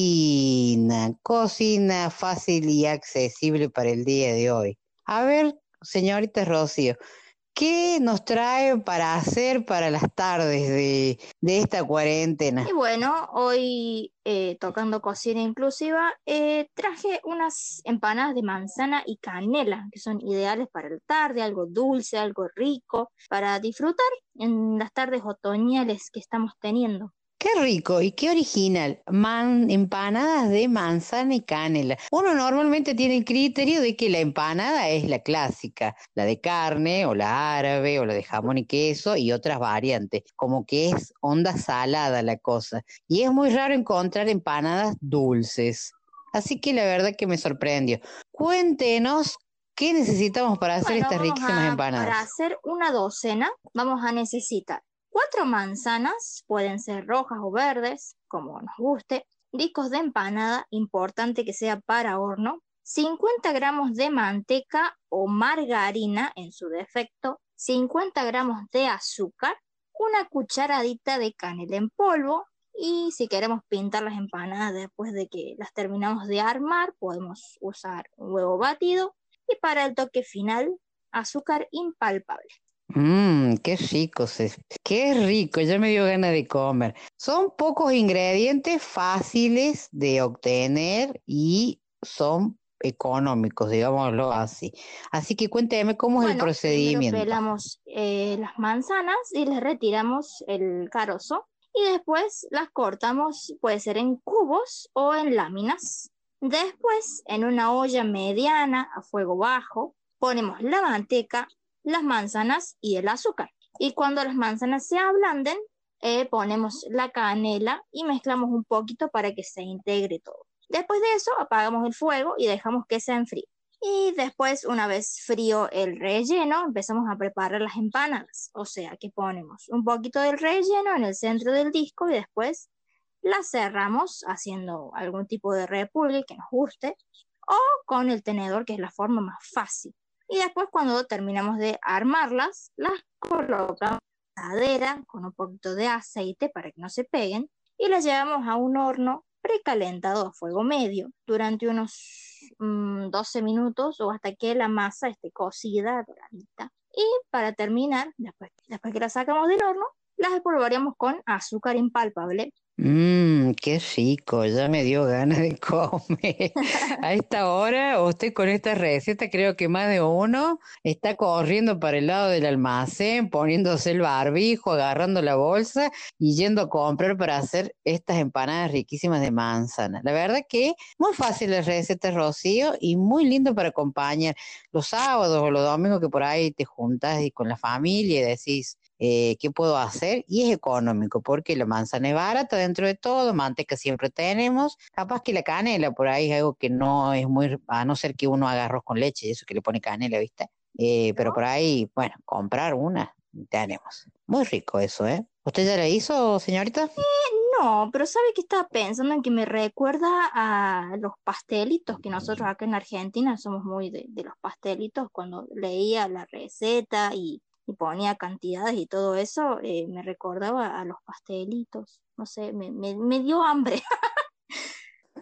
Cocina fácil y accesible para el día de hoy. A ver, señorita Rocío, ¿qué nos trae para hacer para las tardes de, de esta cuarentena? Y bueno, hoy eh, tocando cocina inclusiva, eh, traje unas empanadas de manzana y canela, que son ideales para el tarde, algo dulce, algo rico, para disfrutar en las tardes otoñales que estamos teniendo. Qué rico y qué original. Man- empanadas de manzana y canela. Uno normalmente tiene el criterio de que la empanada es la clásica, la de carne o la árabe o la de jamón y queso y otras variantes, como que es onda salada la cosa. Y es muy raro encontrar empanadas dulces. Así que la verdad que me sorprendió. Cuéntenos qué necesitamos para hacer Bueno, estas riquísimas a- empanadas. Para hacer una docena vamos a necesitar cuatro manzanas, pueden ser rojas o verdes, como nos guste, discos de empanada, importante que sea para horno, 50 gramos de manteca o margarina en su defecto, 50 gramos de azúcar, una cucharadita de canela en polvo y si queremos pintar las empanadas después de que las terminamos de armar, podemos usar un huevo batido y para el toque final, azúcar impalpable. Mmm, qué rico, qué rico, ya me dio ganas de comer. Son pocos ingredientes fáciles de obtener y son económicos, digámoslo así. Así que cuénteme cómo es el Bueno, procedimiento. pelamos eh, las manzanas y les retiramos el carozo y después las cortamos, puede ser en cubos o en láminas. Después, en una olla mediana a fuego bajo, ponemos la manteca, las manzanas y el azúcar. Y cuando las manzanas se ablanden, eh, ponemos la canela y mezclamos un poquito para que se integre todo. Después de eso, apagamos el fuego y dejamos que se enfríe. Y después, una vez frío el relleno, empezamos a preparar las empanadas. O sea, que ponemos un poquito del relleno en el centro del disco y después la cerramos haciendo algún tipo de repulgue que nos guste o con el tenedor, que es la forma más fácil. Y después cuando terminamos de armarlas, las colocamos en la asadera con un poquito de aceite para que no se peguen y las llevamos a un horno precalentado a fuego medio durante unos mm, 12 minutos o hasta que la masa esté cocida, doradita. Y para terminar, después, después que la sacamos del horno, las espolvoreamos con azúcar impalpable Mmm, qué rico, ya me dio ganas de comer. A esta hora, usted con esta receta, creo que más de uno está corriendo para el lado del almacén, poniéndose el barbijo, agarrando la bolsa y yendo a comprar para hacer estas empanadas riquísimas de manzana. La verdad que muy fácil la receta, Rocío, y muy lindo para acompañar los sábados o los domingos que por ahí te juntas y con la familia y decís, eh, qué puedo hacer y es económico porque la manzana es barata dentro de todo, manteca siempre tenemos, capaz que la canela por ahí es algo que no es muy, a no ser que uno haga arroz con leche, eso que le pone canela, ¿viste? Eh, pero por ahí, bueno, comprar una tenemos. Muy rico eso, ¿eh? ¿Usted ya la hizo, señorita? Eh, no, pero ¿sabe qué estaba pensando? En que me recuerda a los pastelitos, que nosotros acá en Argentina somos muy de, de los pastelitos. Cuando leía la receta y, y ponía cantidades y todo eso, eh, me recordaba a los pastelitos. No sé, me, me, dio hambre.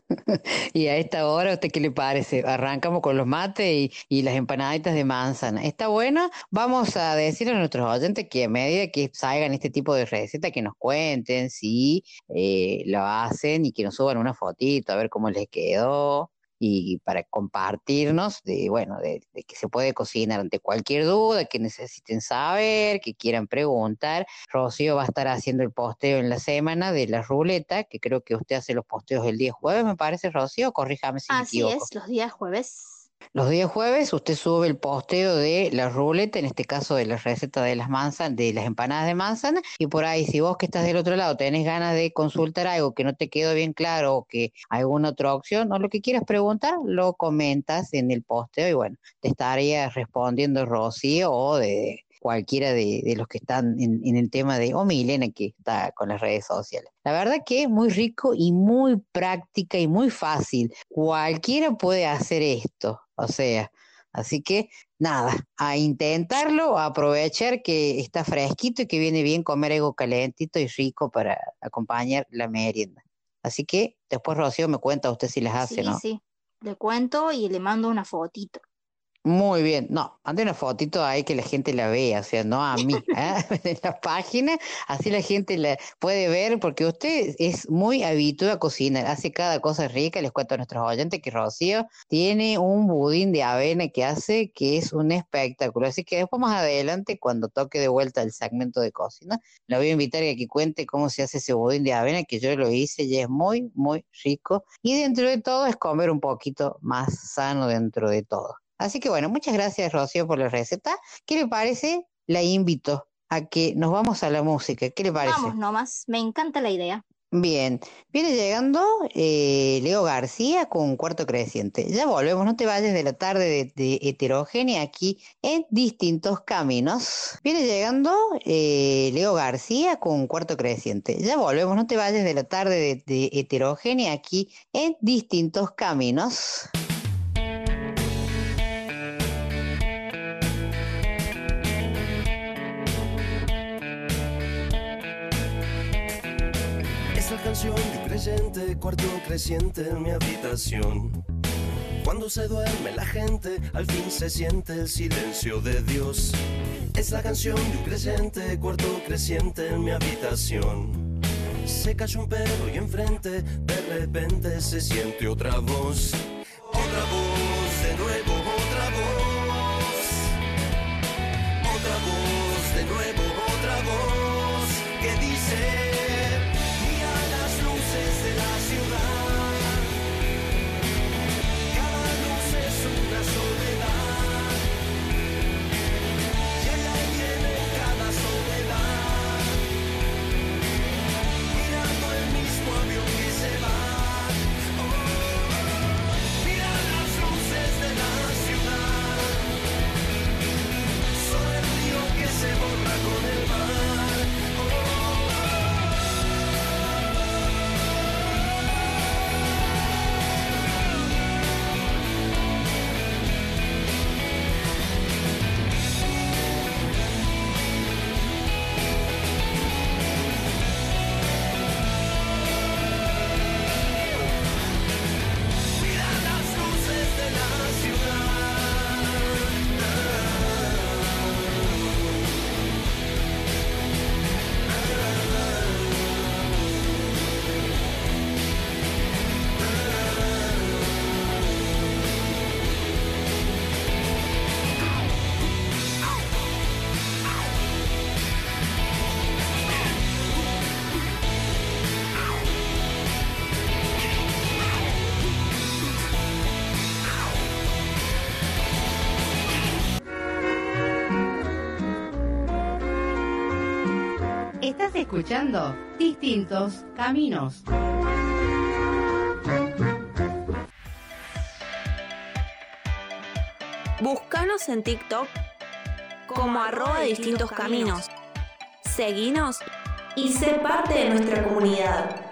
Y a esta hora, ¿a usted qué le parece? Arrancamos con los mates y, y las empanaditas de manzana. ¿Está bueno? Vamos a decir a nuestros oyentes que a medida que salgan este tipo de recetas, que nos cuenten si eh, lo hacen y que nos suban una fotito a ver cómo les quedó y para compartirnos de, bueno, de, de que se puede cocinar ante cualquier duda, que necesiten saber, que quieran preguntar. Rocío va a estar haciendo el posteo en la semana de la ruleta, que creo que usted hace los posteos el día jueves, me parece, Rocío, corríjame si me Así equivoco. es, los días jueves. Los días jueves usted sube el posteo de la ruleta, en este caso de la receta de las manzanas, de las empanadas de manzana, y por ahí si vos que estás del otro lado tenés ganas de consultar algo que no te quedó bien claro o que alguna otra opción o lo que quieras preguntar, lo comentas en el posteo y bueno, te estaría respondiendo Rocío o de cualquiera de, de los que están en, en el tema de, o Milena que está con las redes sociales. La verdad que es muy rico y muy práctica y muy fácil. Cualquiera puede hacer esto, o sea, así que nada, a intentarlo, a aprovechar que está fresquito y que viene bien comer algo calentito y rico para acompañar la merienda. Así que después Rocío me cuenta usted si las hace, Sí, ¿no? sí. Le cuento y le mando una fotito. Muy bien, no, ande una fotito ahí que la gente la vea, o sea, no a mí, ¿ah? en la página, así la gente la puede ver, porque usted es muy habituado a cocinar, hace cada cosa rica, les cuento a nuestros oyentes que Rocío tiene un budín de avena que hace que es un espectáculo, así que después más adelante, cuando toque de vuelta el segmento de cocina, la voy a invitar a que cuente cómo se hace ese budín de avena, que yo lo hice y es muy, muy rico, y dentro de todo es comer un poquito más sano dentro de todo. Así que bueno, muchas gracias Rocío por la receta. ¿Qué le parece? La invito a que nos vamos a la música. ¿Qué le parece? Vamos nomás, me encanta la idea. Bien, viene llegando eh, Leo García con Cuarto Creciente. Ya volvemos, no te vayas de la tarde de, de heterogénea aquí en distintos caminos. Viene llegando eh, Leo García con Cuarto Creciente. Ya volvemos, no te vayas de la tarde de, de heterogénea aquí en distintos caminos. Canción de un creyente, cuarto creciente en mi habitación. Cuando se duerme la gente, al fin se siente el silencio de Dios. Es la canción de un creyente, cuarto creciente en mi habitación. Se cayó un perro y enfrente, de repente se siente otra voz. Otra voz, de nuevo Estás escuchando Distintos Caminos. Búscanos en TikTok como arroba distintos caminos. Seguinos y sé parte de nuestra comunidad.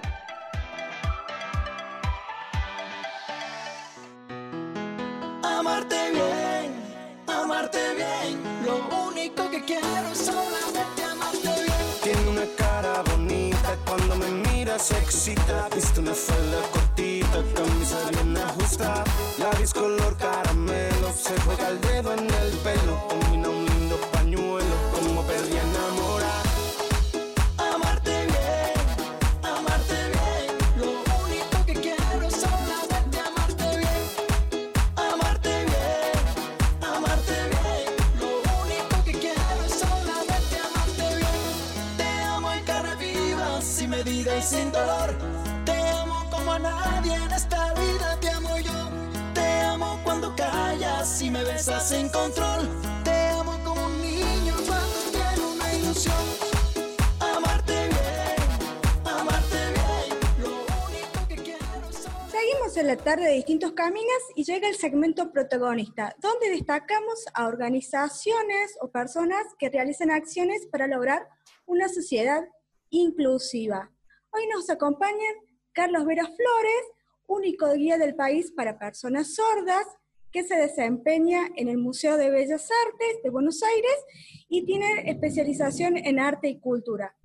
Caminos y llega el segmento protagonista, donde destacamos a organizaciones o personas que realizan acciones para lograr una sociedad inclusiva. Hoy nos acompañan Carlos Vera Flores, único guía del país para personas sordas, que se desempeña en el Museo de Bellas Artes de Buenos Aires y tiene especialización en arte y cultura.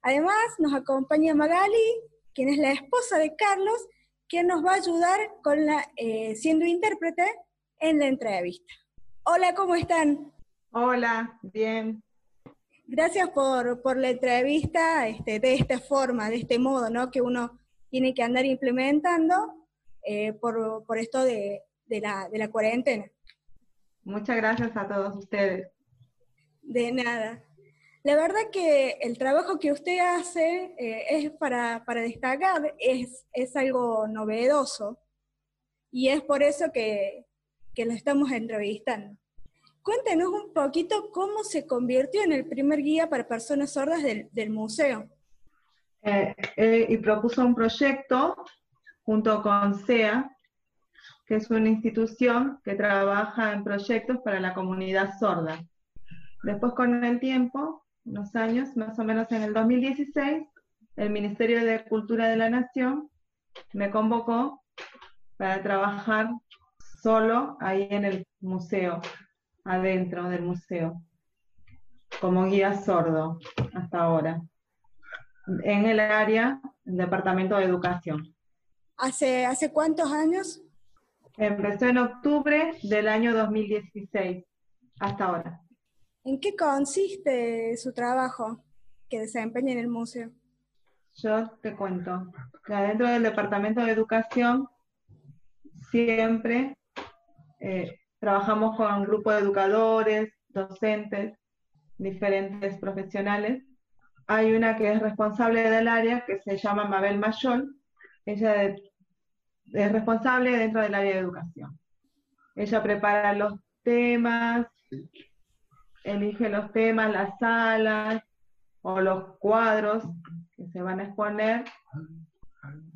Además, nos acompaña Magali, quien es la esposa de Carlos, quien nos va a ayudar con la, eh, siendo intérprete en la entrevista. Hola, ¿cómo están? Hola, bien. Gracias por, por la entrevista este, de esta forma, de este modo, ¿no? Que uno tiene que andar implementando eh, por, por esto de, de la, de la cuarentena. Muchas gracias a todos ustedes. De nada. La verdad que el trabajo que usted hace eh, es para, para destacar, es, es algo novedoso y es por eso que, que lo estamos entrevistando. Cuéntenos un poquito cómo se convirtió en el primer guía para personas sordas del, del museo. Eh, eh, y propuso un proyecto junto con SEA, que es una institución que trabaja en proyectos para la comunidad sorda. Después, con el tiempo, unos años, más o menos en el 2016, el Ministerio de Cultura de la Nación me convocó para trabajar solo ahí en el museo, adentro del museo, como guía sordo hasta ahora, en el área del Departamento de Educación. ¿Hace, hace cuántos años? Empezó en octubre del año 2016 hasta ahora. ¿En qué consiste su trabajo que desempeña en el museo? Yo te cuento dentro del Departamento de Educación siempre eh, trabajamos con un grupo de educadores, docentes, diferentes profesionales. Hay una que es responsable del área que se llama Mabel Mayol. Ella es responsable dentro del área de educación. Ella prepara los temas, elige los temas, las salas o los cuadros que se van a exponer,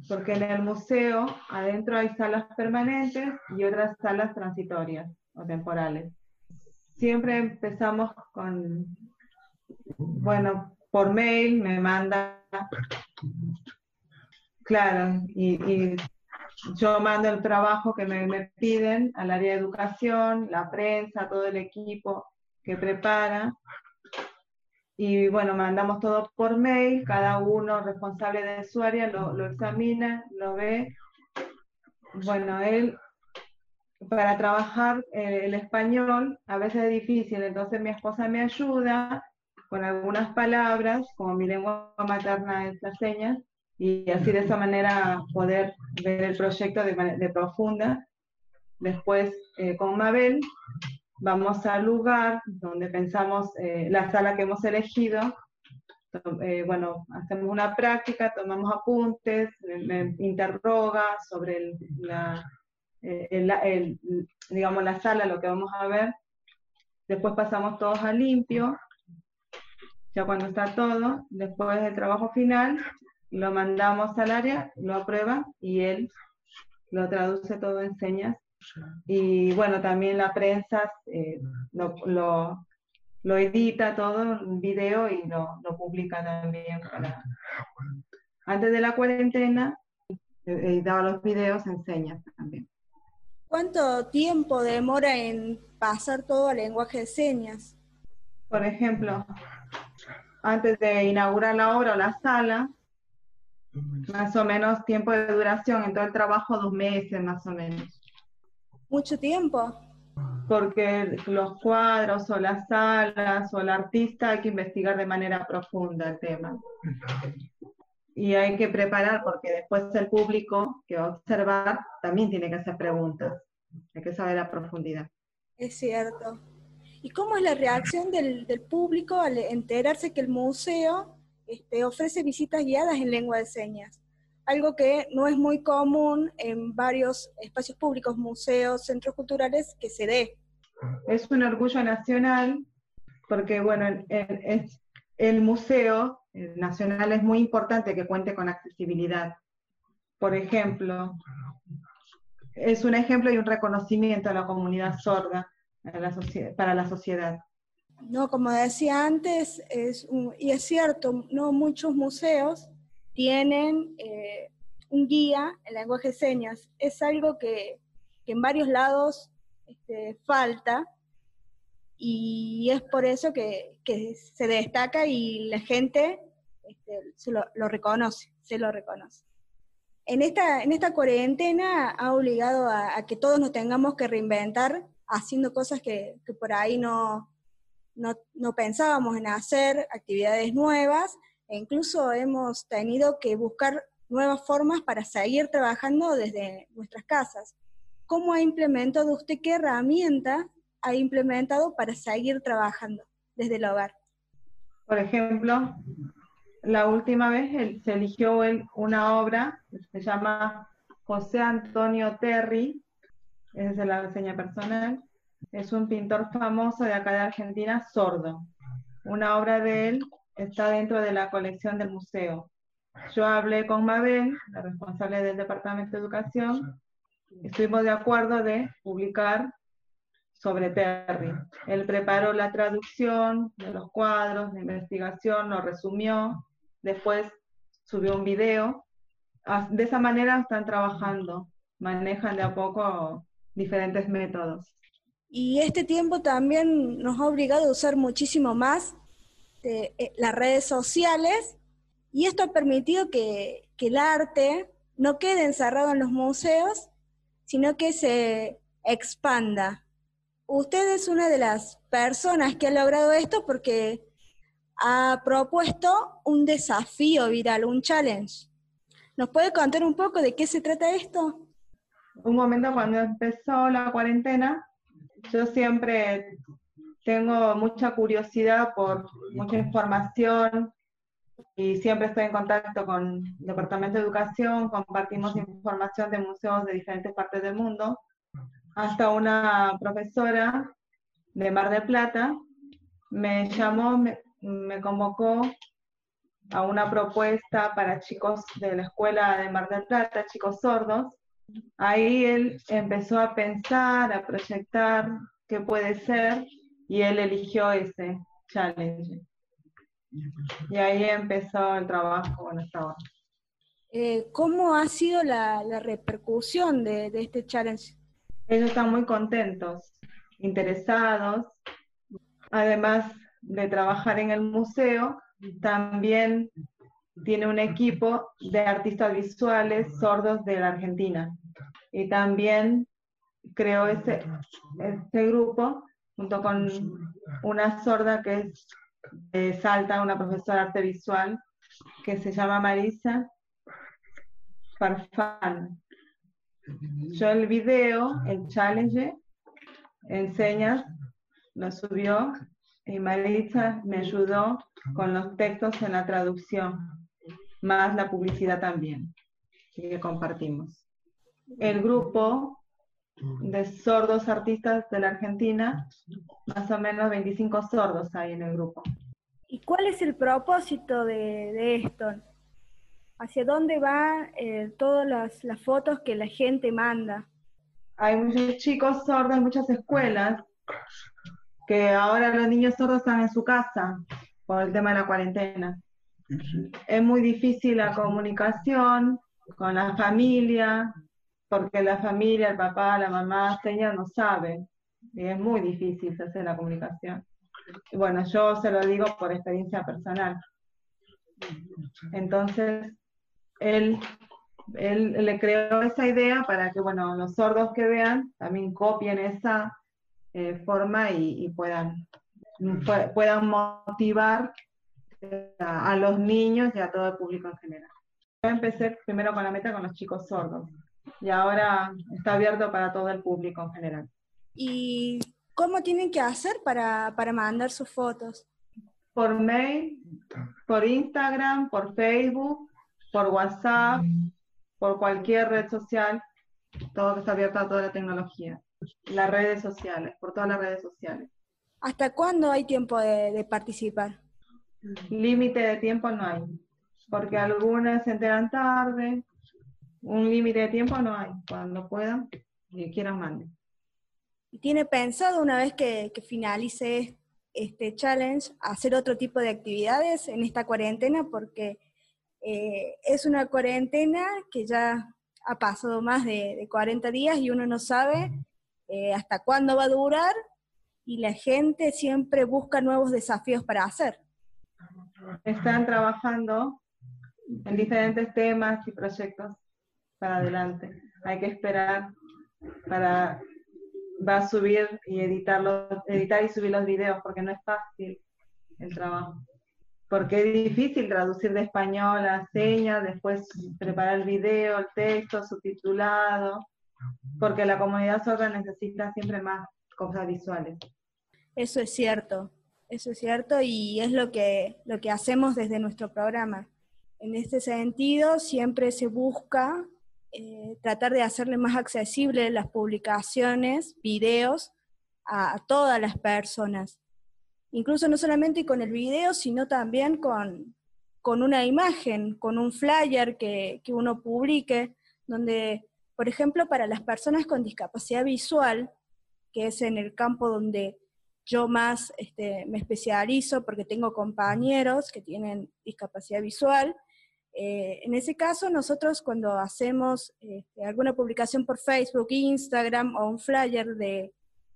porque en el museo adentro hay salas permanentes y otras salas transitorias o temporales. Siempre empezamos con, bueno, por mail me manda, claro, y, yo mando el trabajo que me, me piden al área de educación, la prensa, todo el equipo que prepara. Y bueno, mandamos todo por mail, cada uno responsable de su área lo, lo examina, lo ve. Bueno, él, para trabajar eh, el español, a veces es difícil, entonces mi esposa me ayuda con algunas palabras, como mi lengua materna es la señas, y así de esa manera poder ver el proyecto de, de profunda. Después, eh, con Mabel, vamos al lugar donde pensamos eh, la sala que hemos elegido. Eh, bueno, hacemos una práctica, tomamos apuntes, interroga sobre la, eh, digamos, la sala, lo que vamos a ver. Después pasamos todos a limpio. Ya cuando está todo, después del trabajo final, lo mandamos al área, lo aprueba y él lo traduce todo en señas. Y bueno, también la prensa eh, lo, lo- lo edita todo en video y lo, lo publica también. para- Antes de la cuarentena, eh, editaba los videos en señas también. ¿Cuánto tiempo demora en pasar todo al lenguaje de señas? Por ejemplo, antes de inaugurar la obra o la sala, más o menos tiempo de duración en todo el trabajo, dos meses más o menos. ¿Mucho tiempo? Porque los cuadros o las salas o el artista hay que investigar de manera profunda el tema. Y hay que preparar porque después el público que va a observar también tiene que hacer preguntas. Hay que saber a profundidad. Es cierto. ¿Y cómo es la reacción del, del público al enterarse que el museo este, ofrece visitas guiadas en lengua de señas? Algo que no es muy común en varios espacios públicos, museos, centros culturales, que se dé. Es un orgullo nacional porque, bueno, el, el- el museo eh, nacional es muy importante que cuente con accesibilidad. Por ejemplo, es un ejemplo y un reconocimiento a la comunidad sorda a la para la sociedad. No, como decía antes, es un- y es cierto, no muchos museos tienen eh, un guía en lenguaje de señas. Es algo que, que en varios lados este, falta y es por eso que, que se destaca y la gente este, se lo, lo reconoce, se lo reconoce. En esta, en esta cuarentena ha obligado a, a que todos nos tengamos que reinventar haciendo cosas que, que por ahí no, no, no pensábamos en hacer, actividades nuevas, e incluso hemos tenido que buscar nuevas formas para seguir trabajando desde nuestras casas. ¿Cómo ha implementado usted, qué herramienta ha implementado para seguir trabajando desde el hogar? Por ejemplo, la última vez se eligió el- una obra que se llama José Antonio Terry, esa es la seña personal, es un pintor famoso de acá de Argentina, sordo. Una obra de él está dentro de la colección del museo. Yo hablé con Mabel, la responsable del Departamento de Educación, estuvimos de acuerdo de publicar sobre Terry. Él preparó la traducción de los cuadros de investigación, lo resumió, después subió un video. De esa manera están trabajando, manejan de a poco diferentes métodos. Y este tiempo también nos ha obligado a usar muchísimo más eh, eh, las redes sociales y esto ha permitido que el arte no quede encerrado en los museos, sino que se expanda. Usted es una de las personas que ha logrado esto porque ha propuesto un desafío viral, un challenge. ¿Nos puede contar un poco de qué se trata esto? Un momento cuando empezó la cuarentena, yo siempre tengo mucha curiosidad por mucha información y siempre estoy en contacto con el Departamento de Educación, compartimos información de museos de diferentes partes del mundo. Hasta una profesora de Mar del Plata me llamó, me, me convocó a una propuesta para chicos de la escuela de Mar del Plata, chicos sordos. Ahí él empezó a pensar, a proyectar qué puede ser y él eligió ese challenge. Y ahí empezó el trabajo con esta obra. Eh, ¿Cómo ha sido la, la repercusión de, de este challenge? Ellos están muy contentos, interesados. Además de trabajar en el museo, también tiene un equipo de artistas visuales sordos de la Argentina. Y también creó ese, este grupo junto con una sorda que es de Salta, una profesora de arte visual, que se llama Marisa Farfán. Yo el video, el challenge, enseñas, lo subió y Marisa me ayudó con los textos en la traducción, más la publicidad también, que compartimos. El grupo de sordos artistas de la Argentina, más o menos 25 sordos hay en el grupo. ¿Y cuál es el propósito de, de esto? ¿Hacia dónde van eh, todas las, las fotos que la gente manda? Hay muchos chicos sordos en muchas escuelas que ahora los niños sordos están en su casa por el tema de la cuarentena. Es muy difícil la comunicación con la familia, porque la familia, el papá, la mamá, señas no saben. Y es muy difícil hacer la comunicación. Bueno, yo se lo digo por experiencia personal. Entonces, él, él le creó esa idea para que, bueno, los sordos que vean también copien esa eh, forma y, puedan, pue- puedan motivar eh, a, a los niños y a todo el público en general. Yo empecé primero con la meta con los chicos sordos y ahora está abierto para todo el público en general. ¿Y cómo tienen que hacer para, para mandar sus fotos? Por mail, por Instagram, por Facebook, por WhatsApp, por cualquier red social, todo que está abierto a toda la tecnología. Las redes sociales, por todas las redes sociales. ¿Hasta cuándo hay tiempo de, de participar? Límite de tiempo no hay, porque algunas se enteran tarde, un límite de tiempo no hay, cuando puedan y quieran manden. ¿Y tiene pensado una vez que, que finalice este challenge hacer otro tipo de actividades en esta cuarentena? Porque eh, es una cuarentena que ya ha pasado más de, de 40 días y uno no sabe eh, hasta cuándo va a durar y la gente siempre busca nuevos desafíos para hacer. Están trabajando en diferentes temas y proyectos para adelante. Hay que esperar para va a subir y editarlo, editar y subir los videos porque no es fácil el trabajo. Porque es difícil traducir de español a señas, después preparar el video, el texto, subtitulado, porque la comunidad sorda necesita siempre más cosas visuales. Eso es cierto, eso es cierto y es lo que, lo que hacemos desde nuestro programa. En este sentido, siempre se busca eh, tratar de hacerle más accesible las publicaciones, videos, a, todas las personas. Incluso no solamente con el video, sino también con, con una imagen, con un flyer que, que uno publique, donde, por ejemplo, para las personas con discapacidad visual, que es en el campo donde yo más este, me especializo porque tengo compañeros que tienen discapacidad visual. Eh, en ese caso, nosotros cuando hacemos este, alguna publicación por Facebook, Instagram o un flyer de,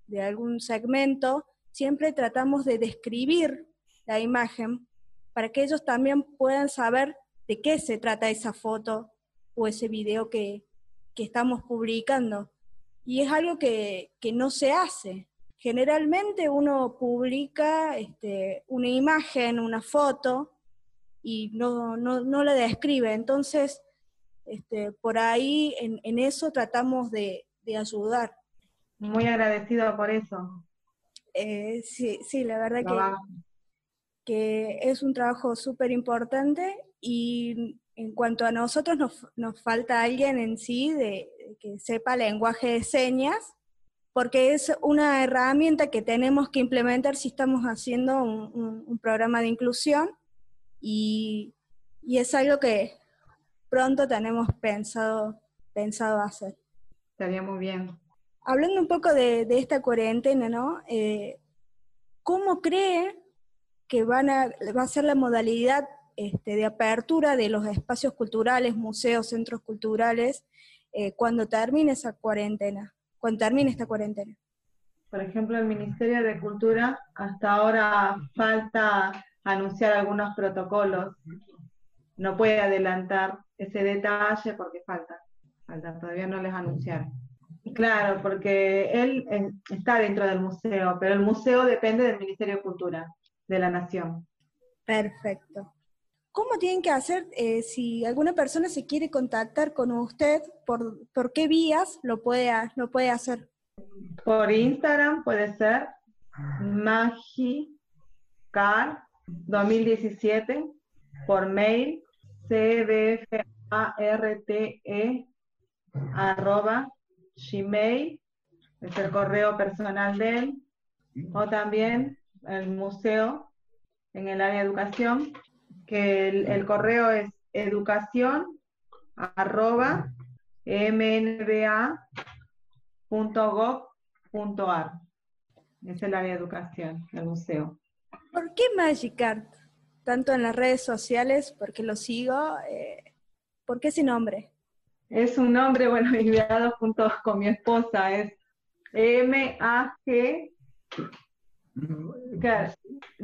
de algún segmento, siempre tratamos de describir la imagen para que ellos también puedan saber de qué se trata esa foto o ese video que, que estamos publicando. Y es algo que, que no se hace. Generalmente uno publica este, una imagen, una foto, y no, no, no la describe. Entonces, este, por ahí en, en eso tratamos de, de, ayudar. Muy agradecido por eso. Eh, sí, sí, la verdad que, que es un trabajo súper importante y en cuanto a nosotros nos, nos falta alguien en sí de, de que sepa lenguaje de señas porque es una herramienta que tenemos que implementar si estamos haciendo un, un, un programa de inclusión y, y, es algo que pronto tenemos pensado, pensado hacer. Estaría muy bien. Hablando un poco de, de esta cuarentena, ¿no? Eh, ¿Cómo cree que van a, va a ser la modalidad este, de apertura de los espacios culturales, museos, centros culturales, eh, cuando termine esa cuarentena? cuando termine esta cuarentena? Por ejemplo, el Ministerio de Cultura hasta ahora falta anunciar algunos protocolos. No puede adelantar ese detalle porque falta, falta todavía no les anunciaron. Claro, porque él eh, está dentro del museo, pero el museo depende del Ministerio de Cultura de la Nación. Perfecto. ¿Cómo tienen que hacer eh, si alguna persona se quiere contactar con usted? ¿Por, por qué vías lo puede, lo puede hacer? Por Instagram puede ser magicar 2017, por mail cbfarte arroba es el correo personal de él, o también el museo en el área de educación, que el, el correo es educación arroba mnba.gov.ar. Es el área de educación del museo. ¿Por qué Magicart? Tanto en las redes sociales, porque lo sigo, eh, ¿por qué ese nombre? Es un nombre, bueno, ideado junto con mi esposa, es M-A-G. Claro,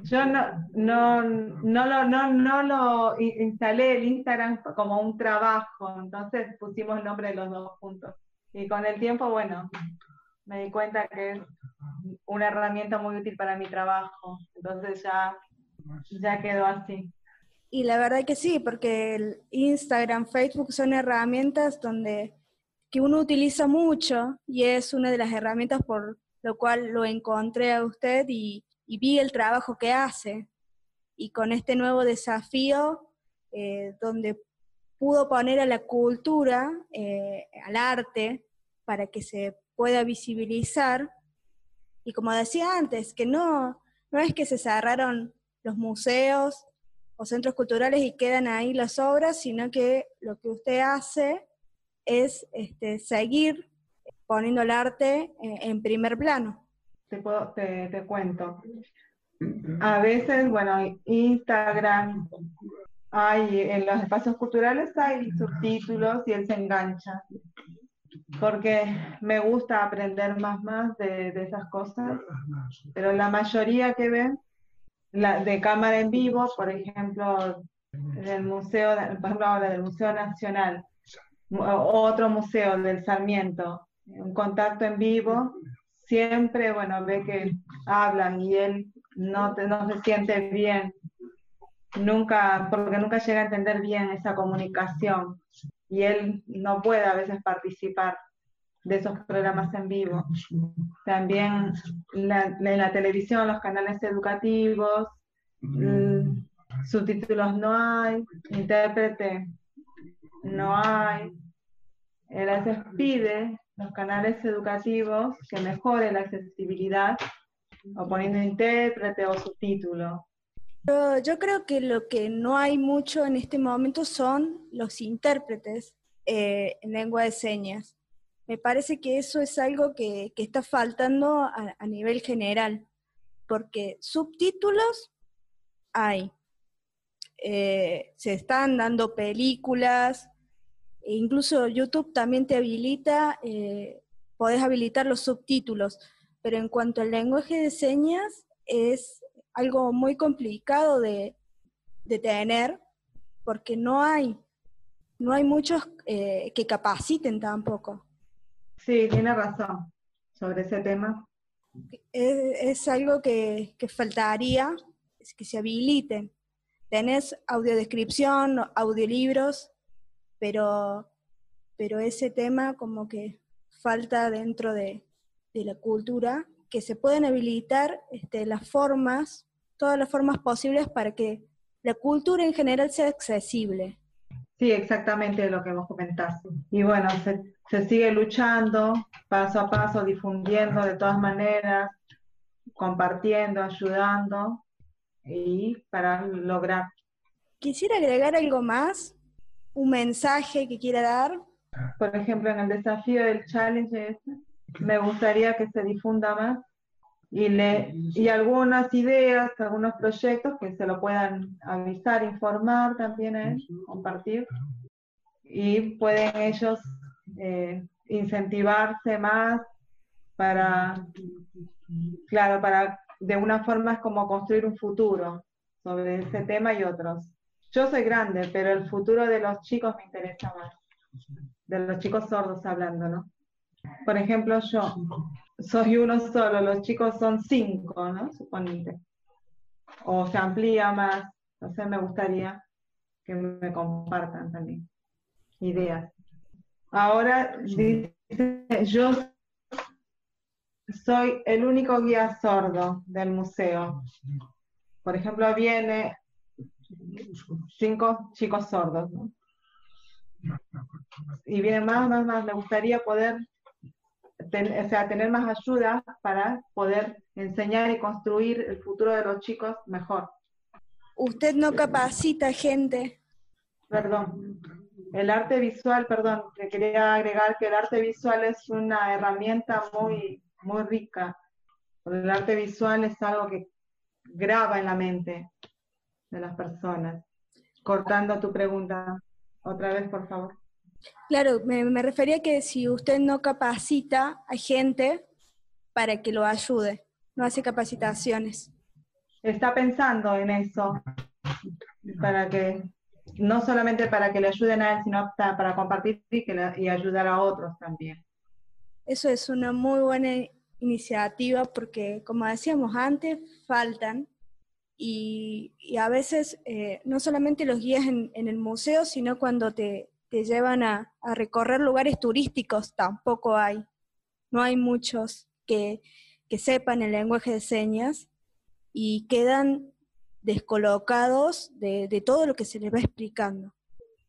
Yo no, no, no, lo, no, no lo in- instalé el Instagram como un trabajo, entonces pusimos el nombre de los dos juntos. Y con el tiempo, bueno, me di cuenta que es una herramienta muy útil para mi trabajo, entonces ya, ya quedó así. Y la verdad que sí, porque el Instagram, Facebook son herramientas donde que uno utiliza mucho y es una de las herramientas por lo cual lo encontré a usted y, y vi el trabajo que hace. Y con este nuevo desafío, eh, donde pudo poner a la cultura, eh, al arte, para que se pueda visibilizar. Y como decía antes, que no, no es que se cerraron los museos o centros culturales y quedan ahí las obras, sino que lo que usted hace es este, seguir poniendo el arte en, primer plano. Te, puedo- te, te cuento. A veces, bueno, Instagram, hay, en los espacios culturales hay subtítulos y él se engancha. Porque me gusta aprender más, más de, de esas cosas, pero la mayoría que ven, la, de cámara en vivo, por ejemplo, del museo, por ejemplo ahora del Museo Nacional, otro museo del Sarmiento, un contacto en vivo, siempre, bueno, ve que hablan y él no, no se siente bien, nunca, porque nunca llega a entender bien esa comunicación y él no puede a veces participar de esos programas en vivo. También la- en la televisión, los canales educativos, mm, subtítulos no hay, intérprete no hay. Él a veces pide los canales educativos que mejore la accesibilidad o poniendo intérprete o subtítulo. Yo, creo que lo que no hay mucho en este momento son los intérpretes eh, en lengua de señas. Me parece que eso es algo que, está faltando a, a nivel general, porque subtítulos hay. Eh, se están dando películas, e incluso YouTube también te habilita, eh, podés habilitar los subtítulos, pero en cuanto al lenguaje de señas es algo muy complicado de, de tener porque no hay, no hay muchos eh, que capaciten tampoco. Sí, tiene razón sobre ese tema. Es, es algo que, que faltaría, es que se habiliten. Tenés audiodescripción, audiolibros, pero, pero ese tema como que falta dentro de, de la cultura, que se pueden habilitar este, las formas, todas las formas posibles para que la cultura en general sea accesible. Sí, exactamente lo que vos comentaste. Y bueno, se, se sigue luchando paso a paso, difundiendo de todas maneras, compartiendo, ayudando y para lograr. Quisiera agregar algo más, un mensaje que quiera dar. Por ejemplo, en el desafío del challenge este, me gustaría que se difunda más y, le, y algunas ideas, algunos proyectos que se lo puedan avisar, informar también a él, compartir. Y pueden ellos eh, incentivarse más para, claro, para de una forma es como construir un futuro sobre ese tema y otros. Yo soy grande, pero el futuro de los chicos me interesa más, de los chicos sordos hablando, ¿no? Por ejemplo, yo soy uno solo, los chicos son cinco, ¿no? Suponete. O se amplía más, entonces me gustaría que me compartan también ideas. Ahora dice, yo soy el único guía sordo del museo. Por ejemplo, viene cinco chicos sordos, ¿no? Y viene más, más, más. Me gustaría poder ten- o sea, tener más ayuda para poder enseñar y construir el futuro de los chicos mejor. usted no capacita gente. Perdón. El arte visual, perdón, que quería agregar que el arte visual es una herramienta muy, muy rica. El arte visual es algo que graba en la mente de las personas. Cortando tu pregunta, otra vez, por favor. Claro, me, me refería que si usted no capacita a gente para que lo ayude, no hace capacitaciones. Está pensando en eso, para que, no solamente para que le ayuden a él, sino pa- para compartir y, que le- y ayudar a otros también. Eso es una muy buena iniciativa porque, como decíamos antes, faltan y, y a veces eh, no solamente los guías en, en el museo, sino cuando te, te llevan a, recorrer lugares turísticos, tampoco hay. No hay muchos que, que sepan el lenguaje de señas y quedan descolocados de, de todo lo que se les va explicando.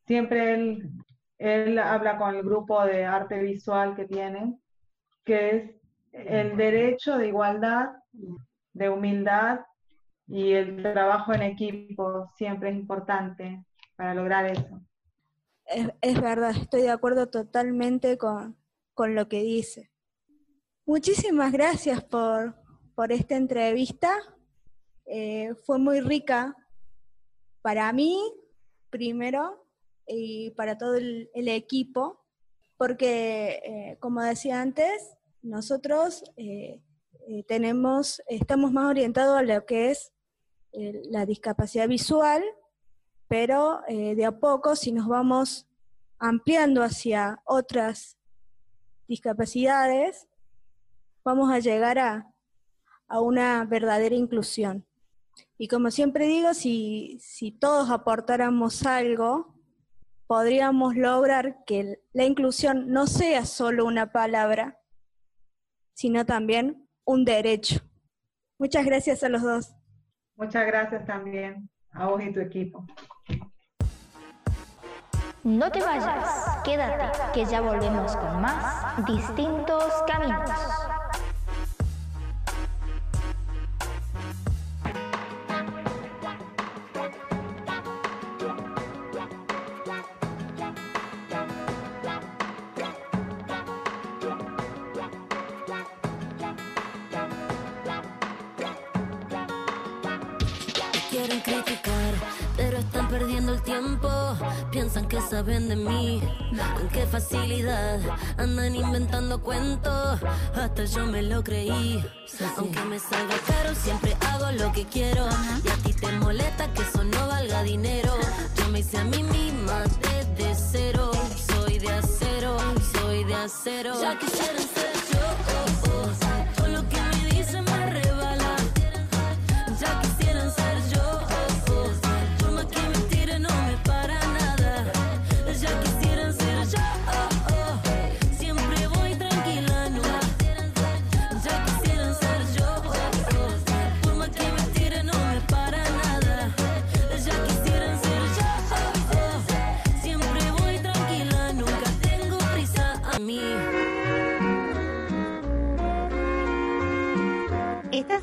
Siempre él, él habla con el grupo de arte visual que tiene, que es el derecho de igualdad, de humildad y el trabajo en equipo siempre es importante para lograr eso. Es, verdad, estoy de acuerdo totalmente con, con lo que dice. Muchísimas gracias por, por esta entrevista. Eh, fue muy rica para mí, primero, y para todo el, equipo, porque, eh, como decía antes, nosotros eh, tenemos, estamos más orientados a lo que es la discapacidad visual, pero eh, de a poco, si nos vamos ampliando hacia otras discapacidades, vamos a llegar a, a una verdadera inclusión. Y como siempre digo, si, si todos aportáramos algo, podríamos lograr que la inclusión no sea solo una palabra, sino también un derecho. Muchas gracias a los dos. Muchas gracias también a vos y tu equipo. No te vayas, quédate, que ya volvemos con más distintos caminos. Piensan que saben de mí, con qué facilidad andan inventando cuentos. Hasta yo me lo creí. Aunque me salga caro, siempre hago lo que quiero. Y a ti te molesta que eso no valga dinero. Yo me hice a mí misma desde cero. Soy de acero, soy de acero. Ya quisieran ser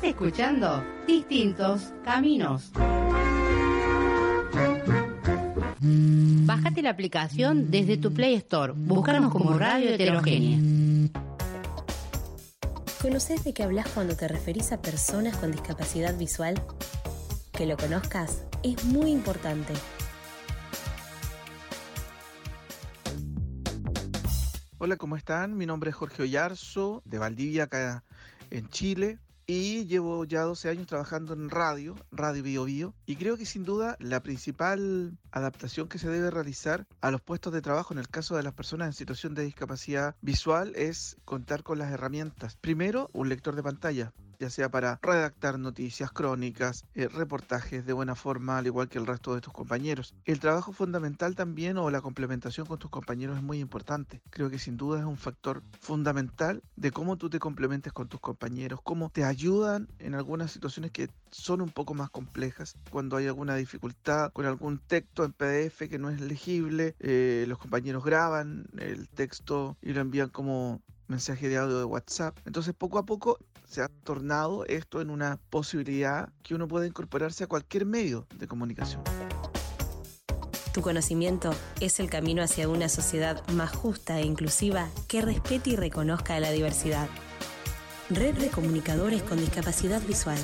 escuchando Distintos Caminos. Bájate la aplicación desde tu Play Store. Búscanos como Radio Heterogénea. ¿Conoces de qué hablas cuando te referís a personas con discapacidad visual? Que lo conozcas es muy importante. Hola, ¿cómo están? Mi nombre es Jorge Oyarzo, de Valdivia, acá en Chile. Y llevo ya 12 años trabajando en radio, Radio Bio Bio, y creo que sin duda la principal adaptación que se debe realizar a los puestos de trabajo en el caso de las personas en situación de discapacidad visual es contar con las herramientas. Primero, un lector de pantalla, ya sea para redactar noticias, crónicas, eh, reportajes de buena forma, al igual que el resto de tus compañeros. El trabajo fundamental también o la complementación con tus compañeros es muy importante. Creo que sin duda es un factor fundamental de cómo tú te complementes con tus compañeros, cómo te ayudan en algunas situaciones que son un poco más complejas, cuando hay alguna dificultad con algún texto en PDF que no es legible, eh, los compañeros graban el texto y lo envían como mensaje de audio de WhatsApp. Entonces poco a poco se ha tornado esto en una posibilidad que uno puede incorporarse a cualquier medio de comunicación. Tu conocimiento es el camino hacia una sociedad más justa e inclusiva que respete y reconozca la diversidad. Red de Comunicadores con Discapacidad Visual.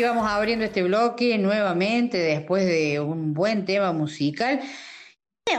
Aquí vamos abriendo este bloque nuevamente después de un buen tema musical.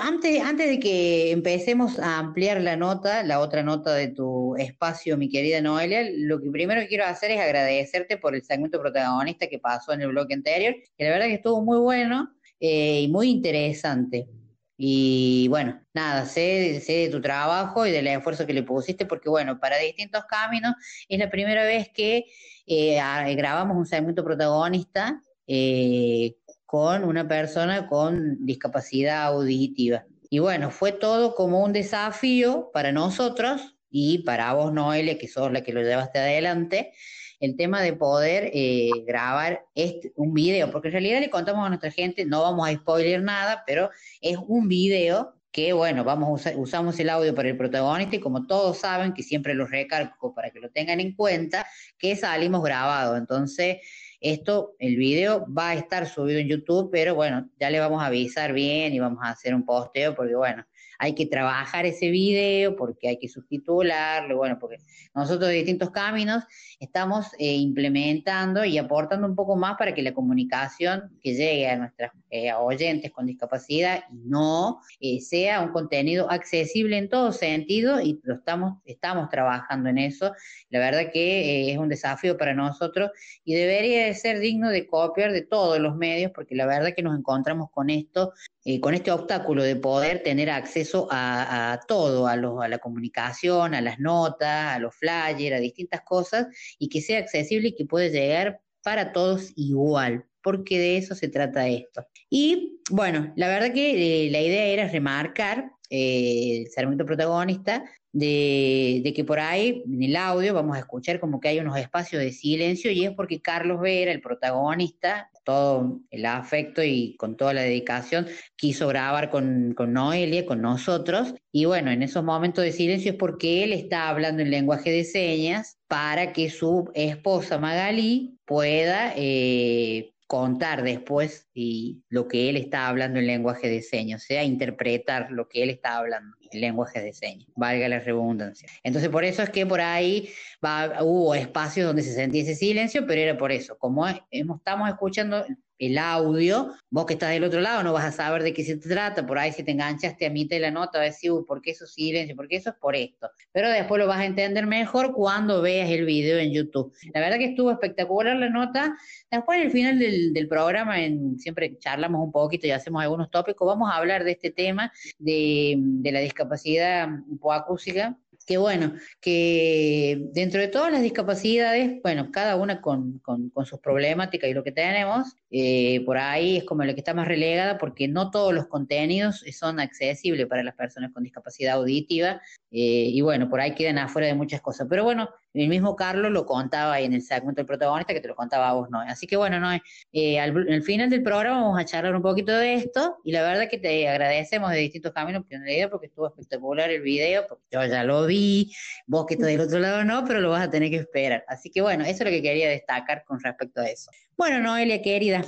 Antes, antes de que empecemos a ampliar la nota, la otra nota de tu espacio, mi querida Noelia, lo que primero quiero hacer es agradecerte por el segmento protagonista que pasó en el bloque anterior, que la verdad que estuvo muy bueno eh, y muy interesante. Y bueno, nada, sé, sé de tu trabajo y del esfuerzo que le pusiste, porque bueno, para distintos caminos es la primera vez que eh, a- grabamos un segmento protagonista eh, con una persona con discapacidad auditiva. Y bueno, fue todo como un desafío para nosotros y para vos, Noelia, que sos la que lo llevaste adelante, el tema de poder eh, grabar este, un video, porque en realidad le contamos a nuestra gente, no vamos a spoiler nada, pero es un video que, bueno, vamos a usamos el audio para el protagonista y como todos saben, que siempre lo recalco para que lo tengan en cuenta, que salimos grabados. Entonces, esto, el video va a estar subido en YouTube, pero bueno, ya le vamos a avisar bien y vamos a hacer un posteo porque bueno, hay que trabajar ese video porque hay que subtitularlo, bueno, porque nosotros de distintos caminos estamos eh, implementando y aportando un poco más para que la comunicación que llegue a nuestras eh, oyentes con discapacidad y no eh, sea un contenido accesible en todo sentido y lo estamos, estamos trabajando en eso. La verdad que eh, es un desafío para nosotros y debería de ser digno de copiar de todos los medios porque la verdad que nos encontramos con esto con este obstáculo de poder tener acceso a, a todo, a, los- a la comunicación, a las notas, a los flyers, a distintas cosas, y que sea accesible y que pueda llegar para todos igual, porque de eso se trata esto. Y bueno, la verdad que eh, la idea era remarcar eh, el segmento protagonista de, que por ahí en el audio vamos a escuchar como que hay unos espacios de silencio y es porque Carlos Vera, el protagonista, todo el afecto y con toda la dedicación, quiso grabar con, con Noelia, con nosotros, y bueno, en esos momentos de silencio es porque él está hablando en lenguaje de señas para que su esposa Magalí pueda eh, contar después y lo que él está hablando en lenguaje de señas, o sea, interpretar lo que él está hablando en lenguaje de señas, valga la redundancia. Entonces, por eso es que por ahí va- hubo espacios donde se sentía ese silencio, pero era por eso, como estamos escuchando el audio, vos que estás del otro lado no vas a saber de qué se trata, por ahí si te enganchaste a mitad de la nota vas a decir, "Uy, ¿por qué eso silencio? ¿Por qué eso es por esto? Pero después lo vas a entender mejor cuando veas el video en YouTube. La verdad que estuvo espectacular la nota. Después, al final del, del programa, en- siempre charlamos un poquito y hacemos algunos tópicos, vamos a hablar de este tema de, de la discapacidad hipoacústica que bueno, que dentro de todas las discapacidades, bueno, cada una con, con- con sus problemáticas y lo que tenemos, eh, por ahí es como la que está más relegada porque no todos los contenidos son accesibles para las personas con discapacidad auditiva eh, y bueno, por ahí quedan afuera de muchas cosas. Pero bueno, el mismo Carlos lo contaba ahí en el segmento del protagonista que te lo contaba a vos, Noé. Así que bueno, Noé, eh, al, al final del programa vamos a charlar un poquito de esto y la verdad que te agradecemos de distintos caminos porque estuvo espectacular el video, porque yo ya lo vi, vos que estás del otro lado no, pero lo vas a tener que esperar. Así que bueno, eso es lo que quería destacar con respecto a eso. Bueno, Noelia, querida,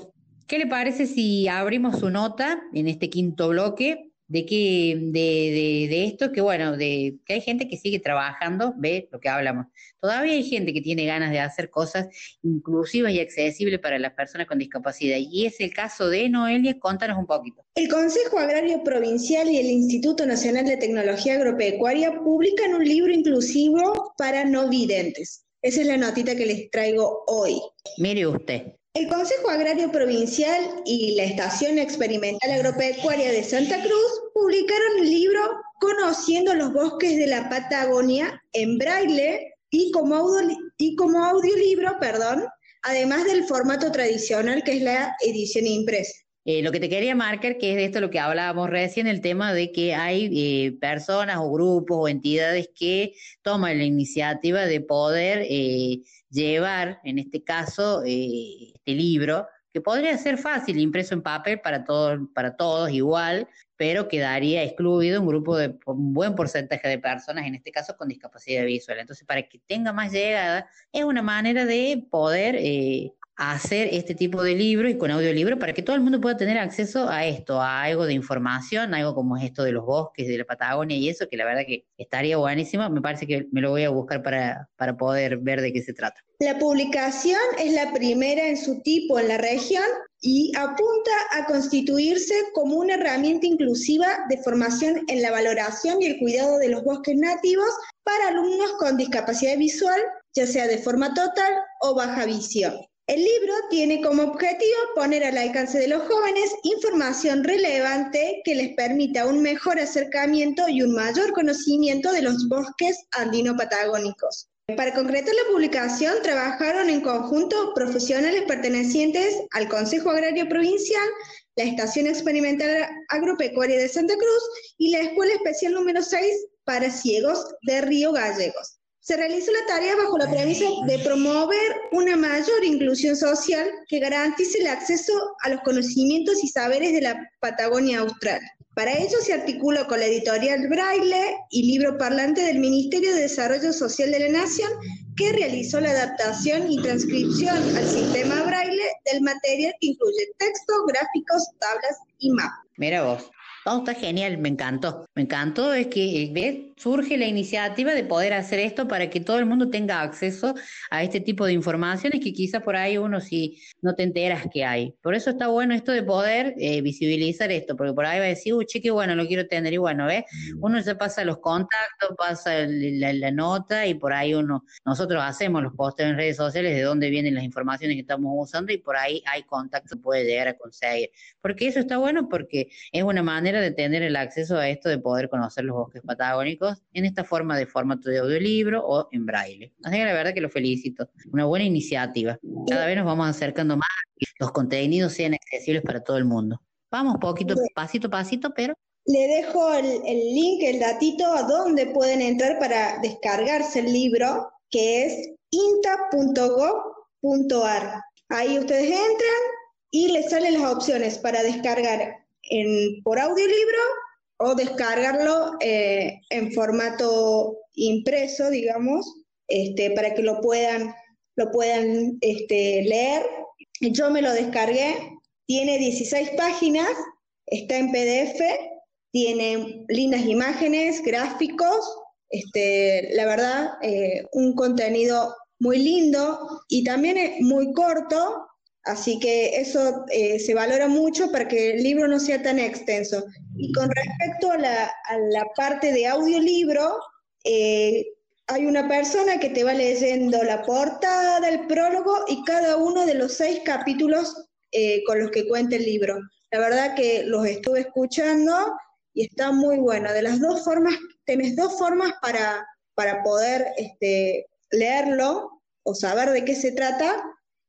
¿qué le parece si abrimos su nota en este quinto bloque de que de, de, de, esto que bueno, de que hay gente que sigue trabajando, ve lo que hablamos. Todavía hay gente que tiene ganas de hacer cosas inclusivas y accesibles para las personas con discapacidad. Y es el caso de Noelia, contanos un poquito. El Consejo Agrario Provincial y el Instituto Nacional de Tecnología Agropecuaria publican un libro inclusivo para no videntes. Esa es la notita que les traigo hoy. Mire usted. El Consejo Agrario Provincial y la Estación Experimental Agropecuaria de Santa Cruz publicaron el libro Conociendo los bosques de la Patagonia en braille y como, audio, y como audiolibro, perdón, además del formato tradicional que es la edición impresa. Eh, lo que te quería marcar, que es de esto lo que hablábamos recién, el tema de que hay eh, personas o grupos o entidades que toman la iniciativa de poder eh, llevar, en este caso, este libro, que podría ser fácil, impreso en papel para todos, para todos igual, pero quedaría excluido un grupo de un buen porcentaje de personas, en este caso con discapacidad visual. Entonces, para que tenga más llegada, es una manera de poder hacer este tipo de libro y con audiolibro para que todo el mundo pueda tener acceso a esto, a algo de información, algo como es esto de los bosques, de la Patagonia y eso, que la verdad que estaría buenísimo. Me parece que me lo voy a buscar para, para poder ver de qué se trata. La publicación es la primera en su tipo en la región y apunta a constituirse como una herramienta inclusiva de formación en la valoración y el cuidado de los bosques nativos para alumnos con discapacidad visual, ya sea de forma total o baja visión. El libro tiene como objetivo poner al alcance de los jóvenes información relevante que les permita un mejor acercamiento y un mayor conocimiento de los bosques andino-patagónicos. Para concretar la publicación, trabajaron en conjunto profesionales pertenecientes al Consejo Agrario Provincial, la Estación Experimental Agropecuaria de Santa Cruz y la Escuela Especial número 6 para Ciegos de Río Gallegos. Se realizó la tarea bajo la premisa de promover una mayor inclusión social que garantice el acceso a los conocimientos y saberes de la Patagonia Austral. Para ello se articuló con la editorial Braille y libro parlante del Ministerio de Desarrollo Social de la Nación, que realizó la adaptación y transcripción al sistema Braille del material que incluye texto, gráficos, tablas y mapas. Mira vos. Todo está genial, me encantó. Me encantó es que ¿ves? surge la iniciativa de poder hacer esto para que todo el mundo tenga acceso a este tipo de informaciones que quizás por ahí uno sí no te enteras que hay. Por eso está bueno esto de poder eh, visibilizar esto, porque por ahí va a decir, uy, chique, bueno, lo quiero tener. Y bueno, ¿ves? Uno ya pasa los contactos, pasa la, nota y por ahí uno, nosotros hacemos los posteos en redes sociales de dónde vienen las informaciones que estamos usando y por ahí hay contacto que puede llegar a conseguir. Porque eso está bueno porque es una manera de tener el acceso a esto, de poder conocer los bosques patagónicos en esta forma de formato de audiolibro o en braille. Así que la verdad que lo felicito. Una buena iniciativa. Cada vez nos vamos acercando más a que los contenidos sean accesibles para todo el mundo. Vamos poquito, pasito a pasito, pero... Le dejo el, el link, el datito a dónde pueden entrar para descargarse el libro, que es inta.gov.ar. Ahí ustedes entran y les salen las opciones para descargar en, por audiolibro o descargarlo eh, en formato impreso, digamos, este, para que lo puedan, lo puedan este, leer. Yo me lo descargué, tiene 16 páginas, está en PDF, tiene lindas imágenes, gráficos, este, la verdad, eh, un contenido muy lindo y también es muy corto, Así que eso eh, se valora mucho para que el libro no sea tan extenso. Y con respecto a la, parte de audiolibro, eh, hay una persona que te va leyendo la portada, el prólogo y cada uno de los seis capítulos eh, con los que cuenta el libro. La verdad que los estuve escuchando y está muy bueno. De las dos formas, tenés dos formas para, para poder este, leerlo o saber de qué se trata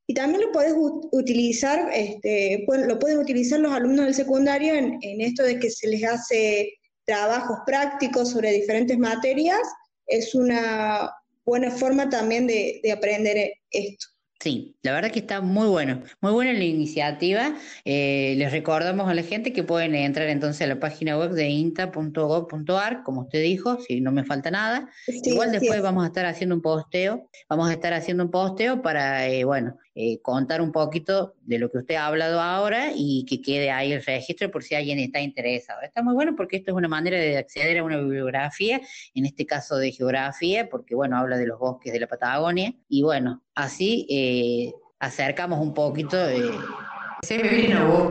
y también lo puedes utilizar, este, lo pueden utilizar los alumnos del secundario en, en, esto de que se les hace trabajos prácticos sobre diferentes materias. Es una, buena forma también de, de aprender esto. Sí, la verdad que está muy bueno, muy buena la iniciativa. Eh, les recordamos a la gente que pueden entrar entonces a la página web de inta.gov.ar, como usted dijo, si no me falta nada. Igual así después es. vamos a estar haciendo un posteo, vamos a estar haciendo un posteo para, eh, bueno, eh, contar un poquito de lo que usted ha hablado ahora y que quede ahí el registro por si alguien está interesado. Está muy bueno porque esto es una manera de acceder a una bibliografía, en este caso de geografía, porque, bueno, habla de los bosques de la Patagonia y, bueno, así eh, acercamos un poquito. eh.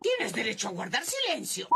Tienes derecho a guardar silencio.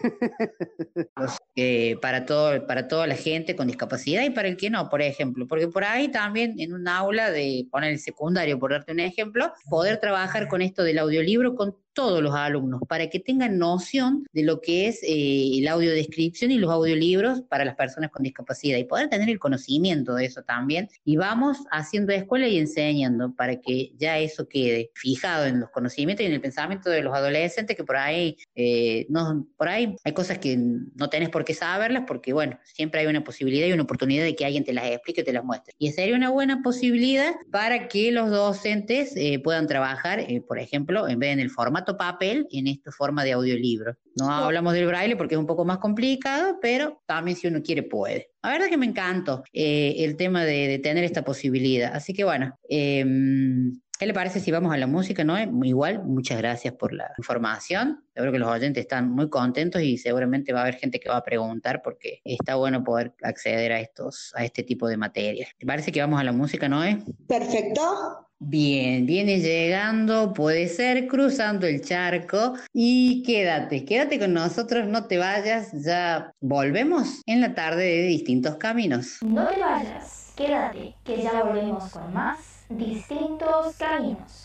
eh, para todo, para toda la gente con discapacidad y para el que no, por ejemplo, porque por ahí también en un aula de poner el secundario, por darte un ejemplo, poder trabajar con esto del audiolibro con todos los alumnos para que tengan noción de lo que es eh, el audiodescripción y los audiolibros para las personas con discapacidad y poder tener el conocimiento de eso también. Y vamos haciendo escuela y enseñando para que ya eso quede fijado en los conocimientos y en el pensamiento de los adolescentes que por ahí, eh, no, por ahí hay cosas que no tenés por qué saberlas porque, bueno, siempre hay una posibilidad y una oportunidad de que alguien te las explique y te las muestre. Y sería una buena posibilidad para que los docentes eh, puedan trabajar, eh, por ejemplo, en vez en el formato papel, en esta forma de audiolibro. No hablamos del braille porque es un poco más complicado, pero también si uno quiere puede. La verdad que me encantó eh, el tema de, de tener esta posibilidad. Así que bueno, eh, ¿qué le parece si vamos a la música, no? Igual, muchas gracias por la información. Yo creo que los oyentes están muy contentos y seguramente va a haber gente que va a preguntar porque está bueno poder acceder a estos, a este tipo de materias. ¿Te parece que vamos a la música, Noé? Perfecto. Bien, viene llegando, puede ser cruzando el charco y quédate, quédate con nosotros, no te vayas, ya volvemos en la tarde de distintos caminos. No te vayas, quédate, que ya volvemos con más distintos caminos.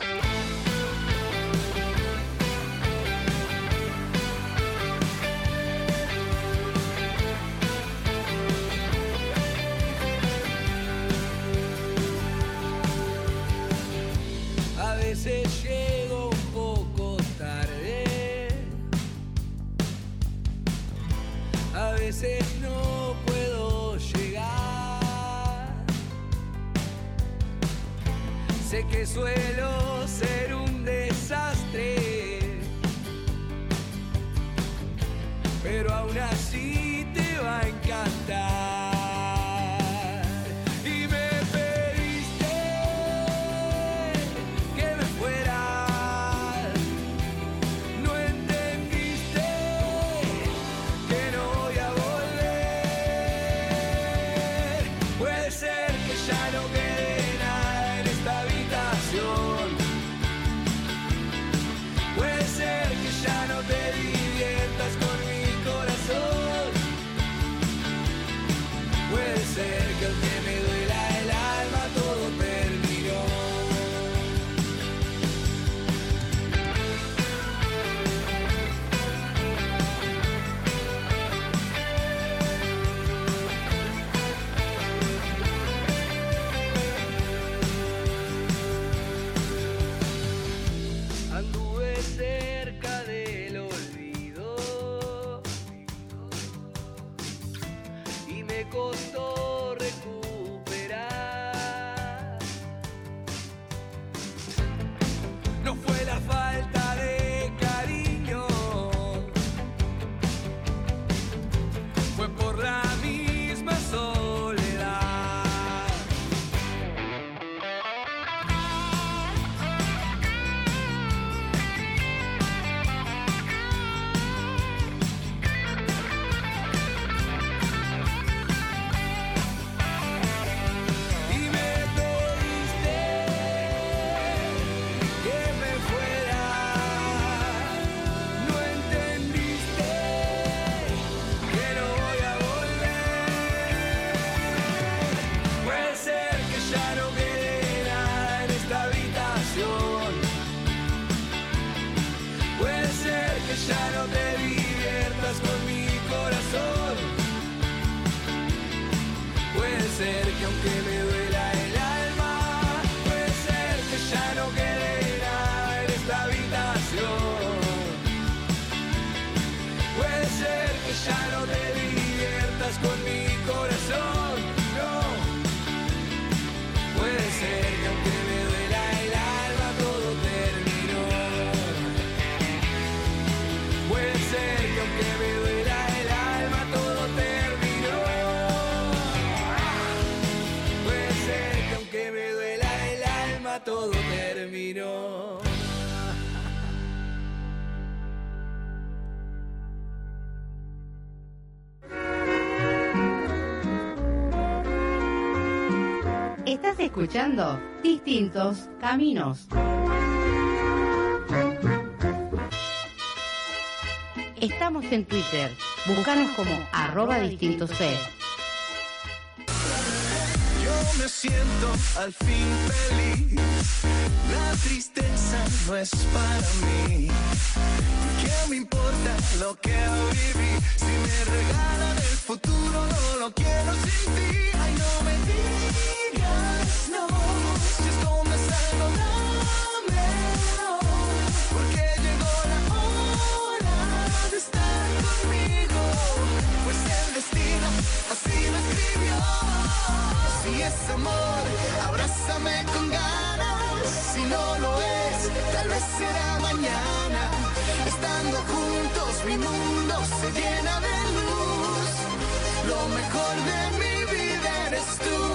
A veces llego un poco tarde. A veces Sé que suelo ser un desastre. Pero aún así todo terminó. Estás escuchando Distintos Caminos. Estamos en Twitter. Búscanos como arroba distintos C. Me siento al fin feliz. La tristeza no es para mí. ¿Qué me importa lo que viví? Si me regalan el futuro, no lo quiero sin ti. Ay, no me digas no. Si esto me salgo, dámelo. Porque llegó la hora de estar conmigo. Pues el destino así lo escribió. Si es amor, abrázame con ganas. Si no lo es, tal vez será mañana. Estando juntos, mi mundo se llena de luz. Lo mejor de mi vida eres tú.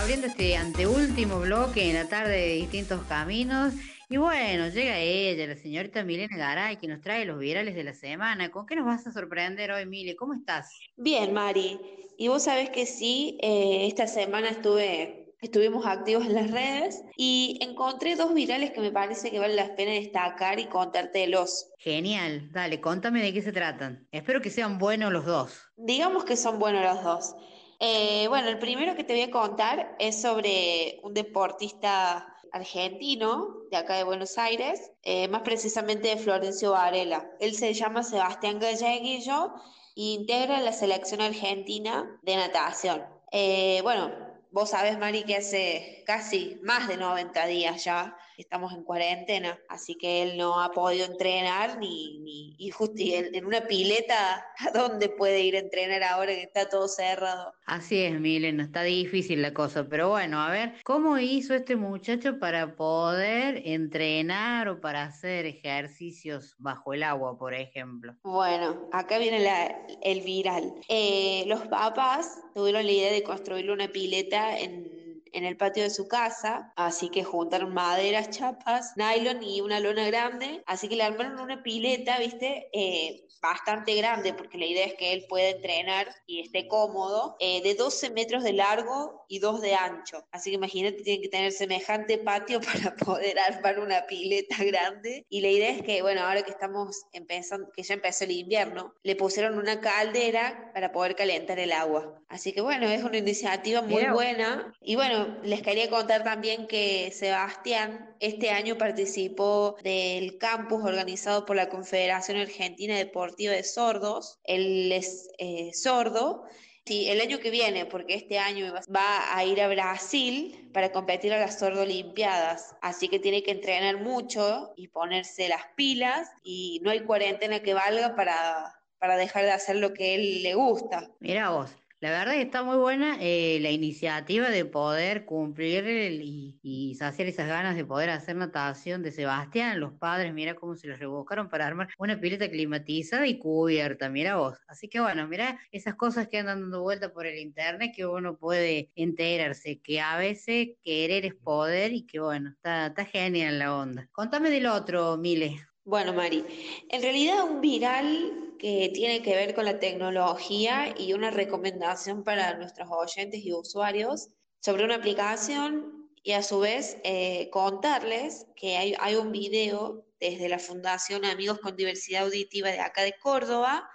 Abriendo este anteúltimo bloque en la tarde de distintos caminos. Y bueno, llega ella, la señorita Milena Garay, que nos trae los virales de la semana. ¿Con qué nos vas a sorprender hoy, Mile? ¿Cómo estás? Bien, Mari. Y vos sabés que sí, eh, esta semana estuve, estuvimos activos en las redes y encontré dos virales que me parece que vale la pena destacar y contártelos. Genial, dale, contame de qué se tratan. Espero que sean buenos los dos. Digamos que son buenos los dos. Eh, bueno, el primero que te voy a contar es sobre un deportista argentino de acá de Buenos Aires, eh, más precisamente de Florencio Varela. Él se llama Sebastián Galleguillo e integra la selección argentina de natación. Eh, bueno, vos sabés, Mari, que hace casi más de 90 días ya estamos en cuarentena, así que él no ha podido entrenar ni, ni y justo y en, en una pileta, ¿a dónde puede ir a entrenar ahora que está todo cerrado? Así es, Milena, está difícil la cosa, pero bueno, a ver, ¿cómo hizo este muchacho para poder entrenar o para hacer ejercicios bajo el agua, por ejemplo? Bueno, acá viene la- el viral. Eh, los papás tuvieron la idea de construirle una pileta en, en el patio de su casa, así que juntaron maderas, chapas, nylon y una lona grande, así que le armaron una pileta, ¿viste? Eh, bastante grande, porque la idea es que él pueda entrenar y esté cómodo, eh, de 12 metros de largo y 2 de ancho. Así que imagínate, tienen que tener semejante patio para poder armar una pileta grande. Y la idea es que, bueno, ahora que estamos empezando, que ya empezó el invierno, le pusieron una caldera para poder calentar el agua. Así que, bueno, es una iniciativa muy buena. Y bueno, les quería contar también que Sebastián este año participó del campus organizado por la Confederación Argentina Deportiva de Sordos. Él es eh, sordo. Sí, el año que viene, porque este año va- a ir a Brasil para competir a las Sordo Olimpiadas. Así que tiene que entrenar mucho y ponerse las pilas y no hay cuarentena que valga para, para dejar de hacer lo que él le gusta. Mira vos, la verdad que está muy buena eh, la iniciativa de poder cumplir el- y, y saciar esas ganas de poder hacer natación de Sebastián. Los padres, mira cómo se los rebuscaron para armar una pileta climatizada y cubierta, mira vos. Así que bueno, mira esas cosas que andan dando vuelta por el internet que uno puede enterarse, que a veces querer es poder y que bueno, está, está genial la onda. Contame del otro, Mile. Bueno, Mari, en realidad un viral que tiene que ver con la tecnología y una recomendación para nuestros oyentes y usuarios sobre una aplicación y a su vez eh, contarles que hay, un video desde la Fundación Amigos con Diversidad Auditiva de acá de Córdoba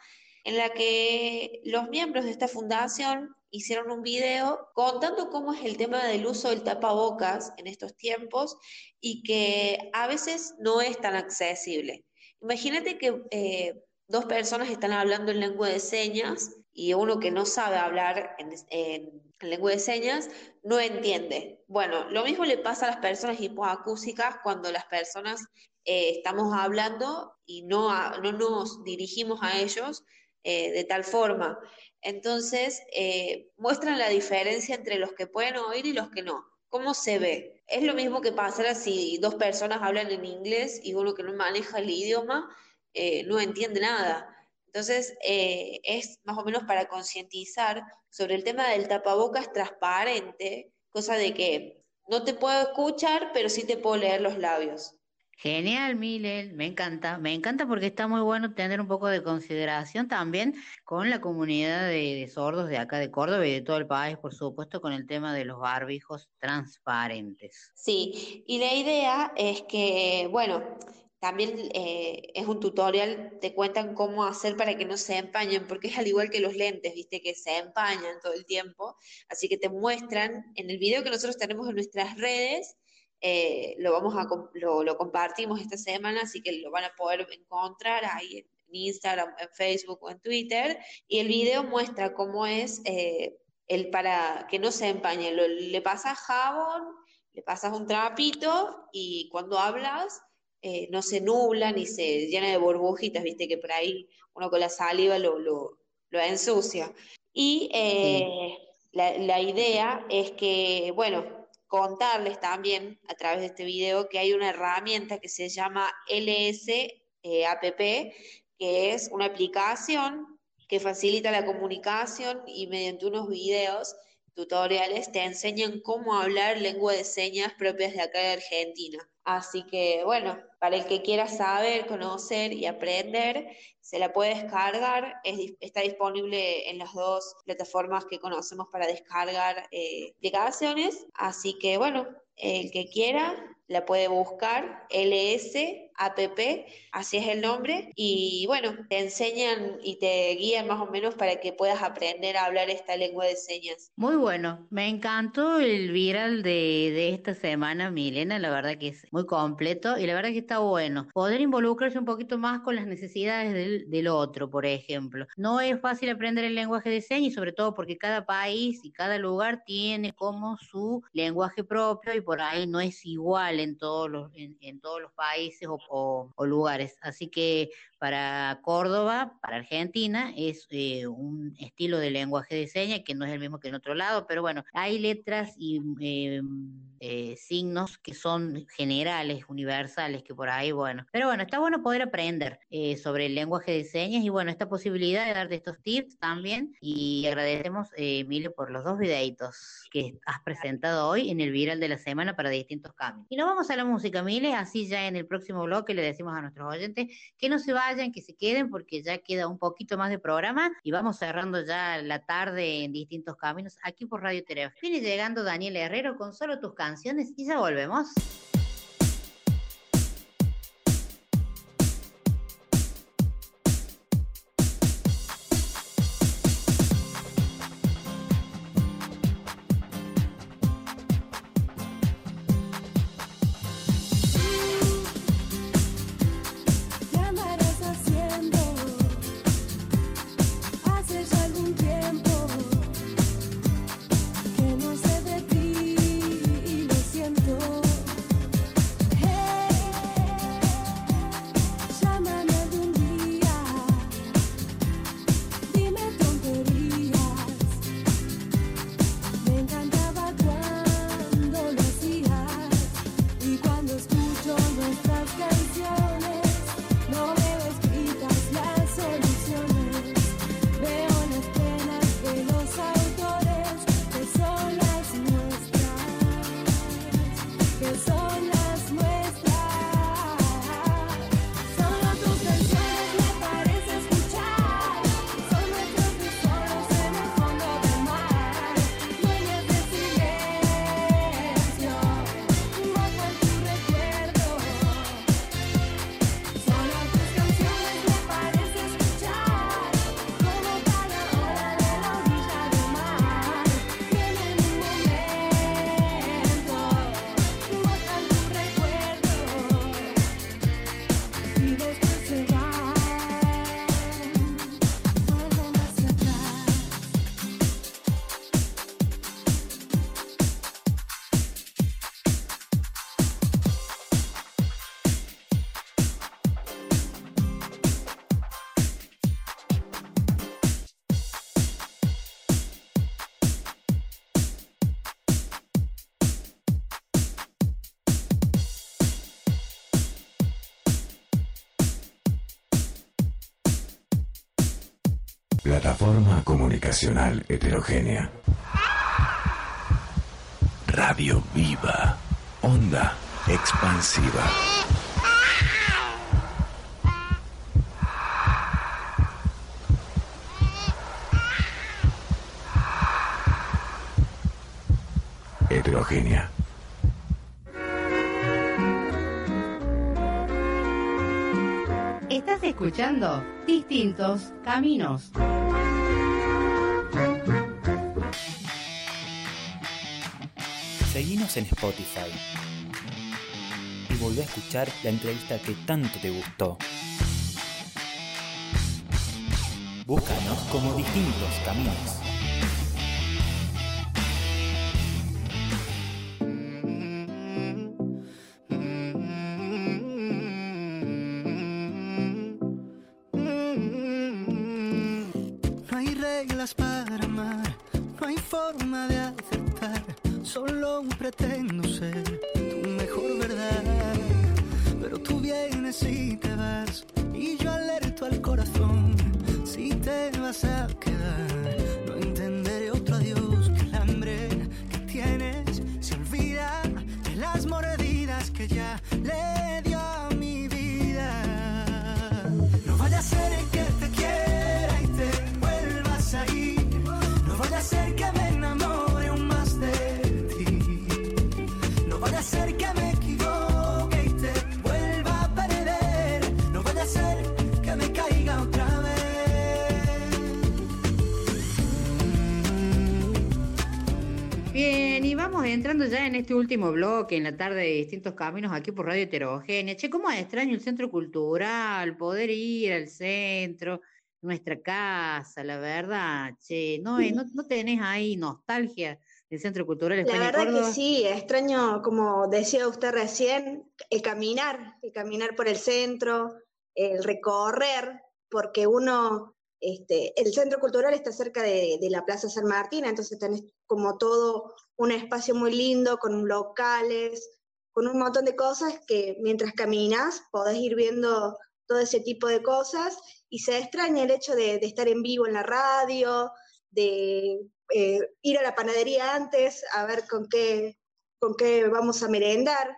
en la que los miembros de esta fundación hicieron un video contando cómo es el tema del uso del tapabocas en estos tiempos y que a veces no es tan accesible. Imagínate que eh, dos personas están hablando en lengua de señas y uno que no sabe hablar en, en- en lengua de señas no entiende. Bueno, lo mismo le pasa a las personas hipoacúsicas cuando las personas eh, estamos hablando y no, no nos dirigimos a ellos eh, de tal forma. Entonces, eh, muestran la diferencia entre los que pueden oír y los que no. ¿Cómo se ve? Es lo mismo que pasara si dos personas hablan en inglés y uno que no maneja el idioma eh, no entiende nada. Entonces, eh, es más o menos para concientizar sobre el tema del tapabocas transparente, cosa de que no te puedo escuchar, pero sí te puedo leer los labios. Genial, Milen, me encanta, me encanta porque está muy bueno tener un poco de consideración también con la comunidad de, de sordos de acá de Córdoba y de todo el país, por supuesto, con el tema de los barbijos transparentes. Sí, y la idea es que, bueno, también eh, es un tutorial, te cuentan cómo hacer para que no se empañen, porque es al igual que los lentes, viste, que se empañan todo el tiempo. Así que te muestran en el video que nosotros tenemos en nuestras redes, eh, lo vamos a lo, lo compartimos esta semana, así que lo van a poder encontrar ahí en Instagram, en Facebook o en Twitter. Y el video muestra cómo es eh, el para que no se empañe. Lo- le pasas jabón, le pasas un trapito y cuando hablas eh, no se nubla ni se llena de burbujitas, viste que por ahí uno con la saliva lo, lo, lo ensucia. Y eh, la, la idea es que, bueno, contarles también a través de este video que hay una herramienta que se llama LS eh, APP, que es una aplicación que facilita la comunicación y mediante unos videos tutoriales te enseñan cómo hablar lengua de señas propias de acá de Argentina. Así que bueno, para el que quiera saber, conocer y aprender, se la puede descargar. Está disponible en las dos plataformas que conocemos para descargar eh, aplicaciones. Así que bueno, el que quiera la puede buscar, LS APP, así es el nombre, y bueno, te enseñan y te guían más o menos para que puedas aprender a hablar esta lengua de señas. Muy bueno, me encantó el viral de, de esta semana, Milena, la verdad que es muy completo y la verdad que está bueno. Poder involucrarse un poquito más con las necesidades del, del otro, por ejemplo. No es fácil aprender el lenguaje de señas y sobre todo porque cada país y cada lugar tiene como su lenguaje propio y por ahí no es igual en todos los, en, en todos los países o, o- o lugares. Así que para Córdoba, para Argentina, es eh, un estilo de lenguaje de señas que no es el mismo que en otro lado, pero bueno, hay letras y eh, eh, signos que son generales, universales, que por ahí, bueno. Pero bueno, está bueno poder aprender eh, sobre el lenguaje de señas y bueno, esta posibilidad de darte estos tips también. Y agradecemos, eh, Emilio, por los dos videitos que has presentado hoy en el viral de la semana para distintos caminos. Y nos vamos a la música, Mile, así ya en el próximo bloque le decimos a nuestros oyentes que no se vayan, que se queden, porque ya queda un poquito más de programa y vamos cerrando ya la tarde en distintos caminos aquí por Radio Tereo. Viene llegando Daniel Herrero con solo tus canciones y ya volvemos. Plataforma comunicacional heterogénea. Radio viva. Onda expansiva. Heterogénea. Estás escuchando Distintos Caminos. En Spotify y volvé a escuchar la entrevista que tanto te gustó. Búscanos como distintos caminos. No hay reglas para amar, no hay forma de. Solo pretendo ser tu mejor verdad. Pero tú vienes y te vas, y vamos entrando ya en este último bloque, en la tarde de distintos caminos, aquí por Radio Heterogénea. Che, cómo extraño el centro cultural, poder ir al centro, nuestra casa, la verdad, che, no, eh, no, no tenés ahí nostalgia del centro cultural La España verdad Córdoba. que sí, extraño, como decía usted recién, el caminar, el caminar por el centro, el recorrer, porque uno, este, el centro cultural está cerca de, la Plaza San Martín, entonces tenés como todo un espacio muy lindo, con locales, con un montón de cosas que mientras caminas podés ir viendo todo ese tipo de cosas y se extraña el hecho de, de estar en vivo en la radio, de eh, ir a la panadería antes a ver con qué, con qué vamos a merendar,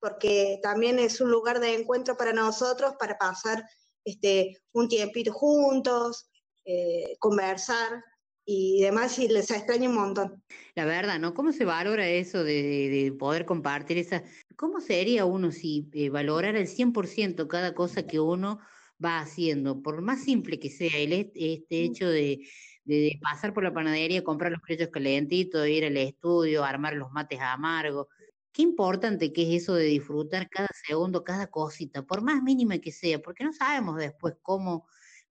porque también es un lugar de encuentro para nosotros, para pasar este, un tiempito juntos, eh, conversar y demás, y les extraño un montón. La verdad, ¿no? ¿Cómo se valora eso de, de- de poder compartir esa? ¿Cómo sería uno si eh, valorara el 100% cada cosa que uno va haciendo? Por más simple que sea, el, est- este hecho de, de- de pasar por la panadería, comprar los precios calentitos, ir al estudio, armar los mates amargos. Qué importante que es eso de disfrutar cada segundo, cada cosita, por más mínima que sea, porque no sabemos después cómo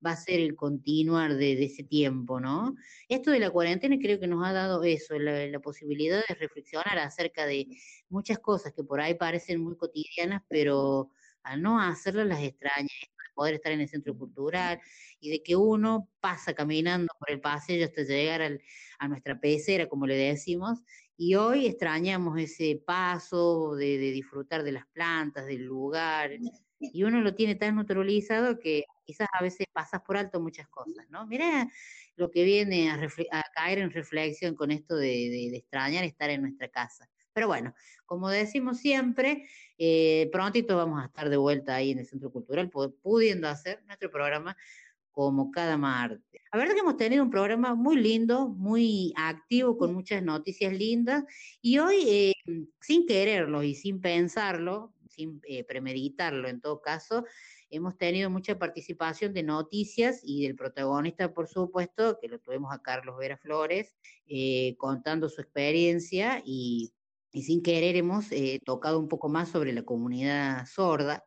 va a ser el continuar de, ese tiempo, ¿no? Esto de la cuarentena creo que nos ha dado eso, la, posibilidad de reflexionar acerca de muchas cosas que por ahí parecen muy cotidianas, pero al no hacerlas las extraña, esto de poder estar en el centro cultural y de que uno pasa caminando por el pasillo hasta llegar al- a nuestra pecera, como le decimos, y hoy extrañamos ese paso de, de disfrutar de las plantas, del lugar, y uno lo tiene tan naturalizado que quizás a veces pasas por alto muchas cosas, ¿no? Mira lo que viene a, caer en reflexión con esto de, de- de extrañar estar en nuestra casa. Pero bueno, como decimos siempre, eh, prontito vamos a estar de vuelta ahí en el Centro Cultural, pu- pudiendo hacer nuestro programa como cada martes. La verdad que hemos tenido un programa muy lindo, muy activo, con muchas noticias lindas, y hoy, eh, sin quererlo y sin pensarlo, sin eh, premeditarlo en todo caso, hemos tenido mucha participación de noticias y del protagonista, por supuesto, que lo tuvimos a Carlos Vera Flores, eh, contando su experiencia y, y sin querer hemos eh, tocado un poco más sobre la comunidad sorda.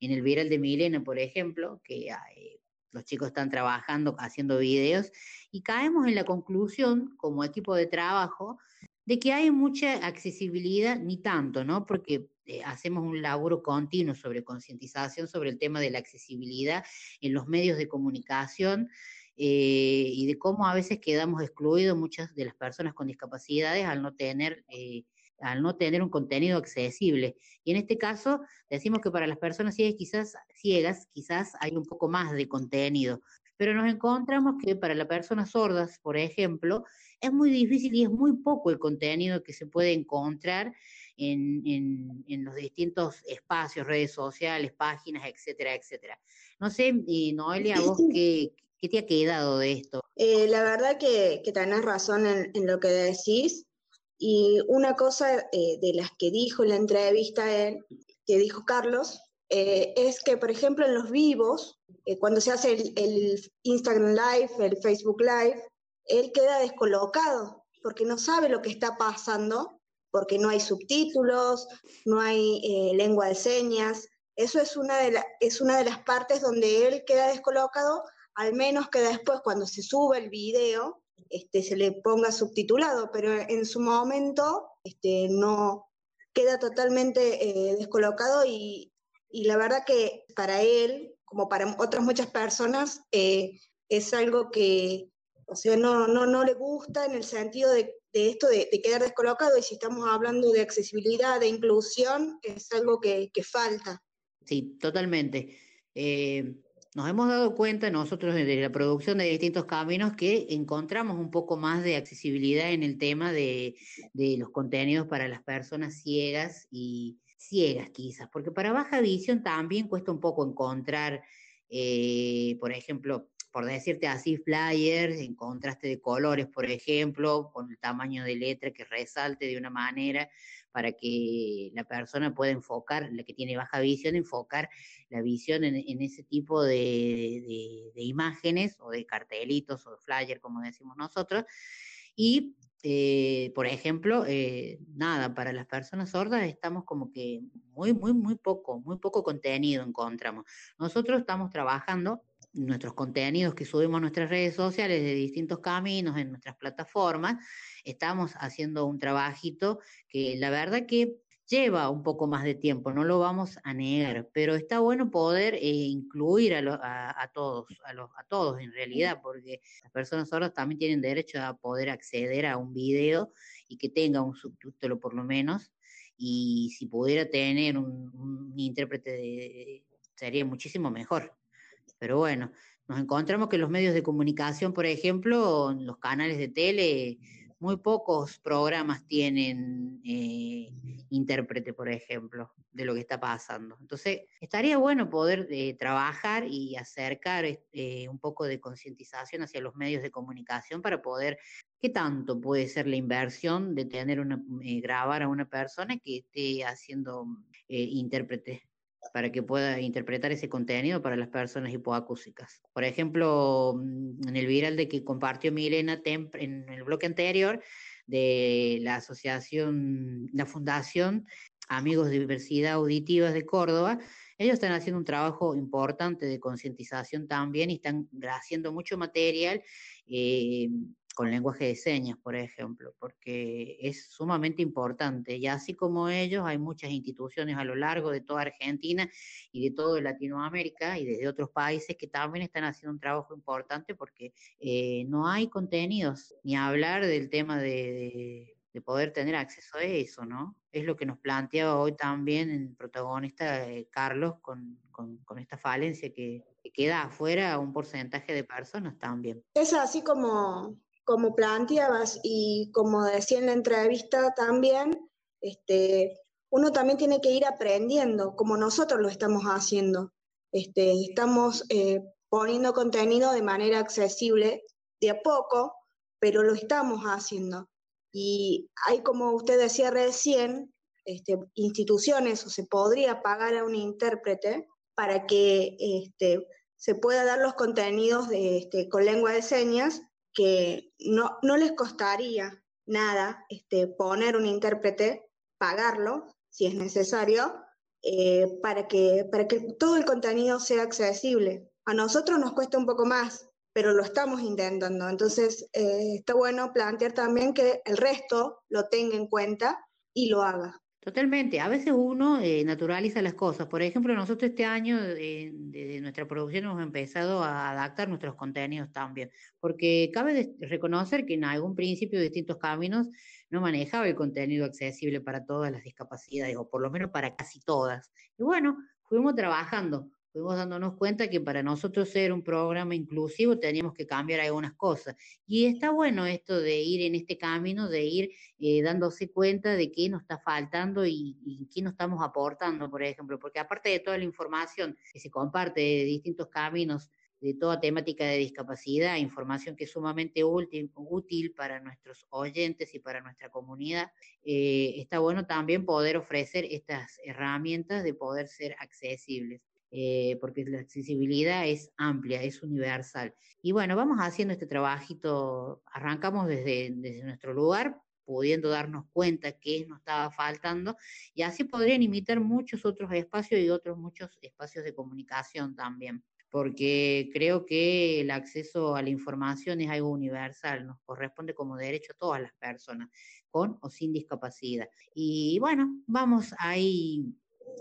En el Viral de Milena, por ejemplo, que eh, los chicos están trabajando, haciendo videos, y caemos en la conclusión, como equipo de trabajo, de que hay mucha accesibilidad, ni tanto, ¿no? Porque eh, hacemos un laburo continuo sobre concientización sobre el tema de la accesibilidad en los medios de comunicación eh, y de cómo a veces quedamos excluidos muchas de las personas con discapacidades al no tener eh, al no tener un contenido accesible. Y en este caso, decimos que para las personas ciegas quizás, ciegas, quizás hay un poco más de contenido, Pero nos encontramos que para las personas sordas, por ejemplo, es muy difícil y es muy poco el contenido que se puede encontrar en, en- en los distintos espacios, redes sociales, páginas, etcétera, etcétera. No sé, Noelia, vos qué, qué te ha quedado de esto? Eh, la verdad que, que tenés razón en, en lo que decís. Y una cosa eh, de las que dijo en la entrevista él, que dijo Carlos, eh, es que, por ejemplo, en los vivos, eh, cuando se hace el, Instagram Live, el Facebook Live, él queda descolocado porque no sabe lo que está pasando, porque no hay subtítulos, no hay eh, lengua de señas. Eso es una, de la- es una de las partes donde él queda descolocado, al menos que después cuando se sube el video este, se le ponga subtitulado, pero en su momento este, no queda totalmente eh, descolocado y, y la verdad que para él, como para otras muchas personas, eh, es algo que, o sea, no, no, no le gusta en el sentido de, de esto de, de quedar descolocado y si estamos hablando de accesibilidad, de inclusión, es algo que, que falta. Sí, totalmente. Eh, nos hemos dado cuenta nosotros de la producción de distintos caminos que encontramos un poco más de accesibilidad en el tema de, de los contenidos para las personas ciegas y ciegas quizás, porque para baja visión también cuesta un poco encontrar, eh, por ejemplo, por decirte así, flyers en contraste de colores, por ejemplo, con el tamaño de letra que resalte de una manera para que la persona pueda enfocar, la que tiene baja visión, enfocar la visión en, en ese tipo de, de- de imágenes o de cartelitos o de flyer, como decimos nosotros. Y, eh, por ejemplo, eh, nada, para las personas sordas estamos como que muy, muy, muy poco, muy poco contenido encontramos. Nosotros estamos trabajando nuestros contenidos que subimos a nuestras redes sociales de distintos caminos, en nuestras plataformas, estamos haciendo un trabajito que la verdad que lleva un poco más de tiempo, no lo vamos a negar, pero está bueno poder eh, incluir a, a- todos, a, a todos en realidad, porque las personas sordas también tienen derecho a poder acceder a un video y que tenga un subtítulo por lo menos, y si pudiera tener un, un intérprete de- sería muchísimo mejor. Pero bueno, nos encontramos que los medios de comunicación, por ejemplo, los canales de tele, muy pocos programas tienen eh, intérprete, por ejemplo, de lo que está pasando. Entonces, estaría bueno poder eh, trabajar y acercar este, un poco de concientización hacia los medios de comunicación para poder, ¿qué tanto puede ser la inversión de tener una, eh, grabar a una persona que esté haciendo eh, intérprete? Para que pueda interpretar ese contenido para las personas hipoacúsicas. Por ejemplo, mm, en el viral de que compartió Milena Temp en el bloque anterior de la asociación, la fundación Amigos de Diversidad Auditivas de Córdoba, ellos están haciendo un trabajo importante de concientización también y están haciendo mucho material eh, con lenguaje de señas, por ejemplo, porque es sumamente importante. Y así como ellos, hay muchas instituciones a lo largo de toda Argentina y de toda Latinoamérica y desde otros países que también están haciendo un trabajo importante porque eh, no hay contenidos, ni hablar del tema de, de- de poder tener acceso a eso, ¿no? Es lo que nos planteaba hoy también el protagonista eh, Carlos con, con- esta falencia que, que queda afuera un porcentaje de personas también. Es así como, como planteabas y como decía en la entrevista también, este, uno también tiene que ir aprendiendo, como nosotros lo estamos haciendo. Este, estamos eh, poniendo contenido de manera accesible de a poco, pero lo estamos haciendo. Y hay, como usted decía recién, este, instituciones o se podría pagar a un intérprete para que este, se pueda dar los contenidos de, este, con lengua de señas que no, no les costaría nada este, poner un intérprete, pagarlo si es necesario, eh, para, que, para que todo el contenido sea accesible. A nosotros nos cuesta un poco más, pero lo estamos intentando. Entonces, eh, está bueno plantear también que el resto lo tenga en cuenta y lo haga. Totalmente, a veces uno eh, naturaliza las cosas. Por ejemplo, nosotros este año eh, desde nuestra producción hemos empezado a adaptar nuestros contenidos también, porque cabe reconocer que en algún principio distintos caminos no manejaba el contenido accesible para todas las discapacidades, o por lo menos para casi todas. Y bueno, fuimos trabajando, fuimos dándonos cuenta que para nosotros ser un programa inclusivo teníamos que cambiar algunas cosas. Y está bueno esto de ir en este camino, de ir eh, dándose cuenta de qué nos está faltando y, y qué nos estamos aportando, por ejemplo, porque aparte de toda la información que se comparte de distintos caminos, de toda temática de discapacidad, información que es sumamente útil, para nuestros oyentes y para nuestra comunidad, eh, está bueno también poder ofrecer estas herramientas de poder ser accesibles eh, porque la accesibilidad es amplia, es universal. Y bueno, vamos haciendo este trabajito, arrancamos desde, desde nuestro lugar, pudiendo darnos cuenta qué nos estaba faltando, y así podrían imitar muchos otros espacios y otros muchos espacios de comunicación también, porque creo que el acceso a la información es algo universal, nos corresponde como derecho a todas las personas, con o sin discapacidad. Y bueno, vamos ahí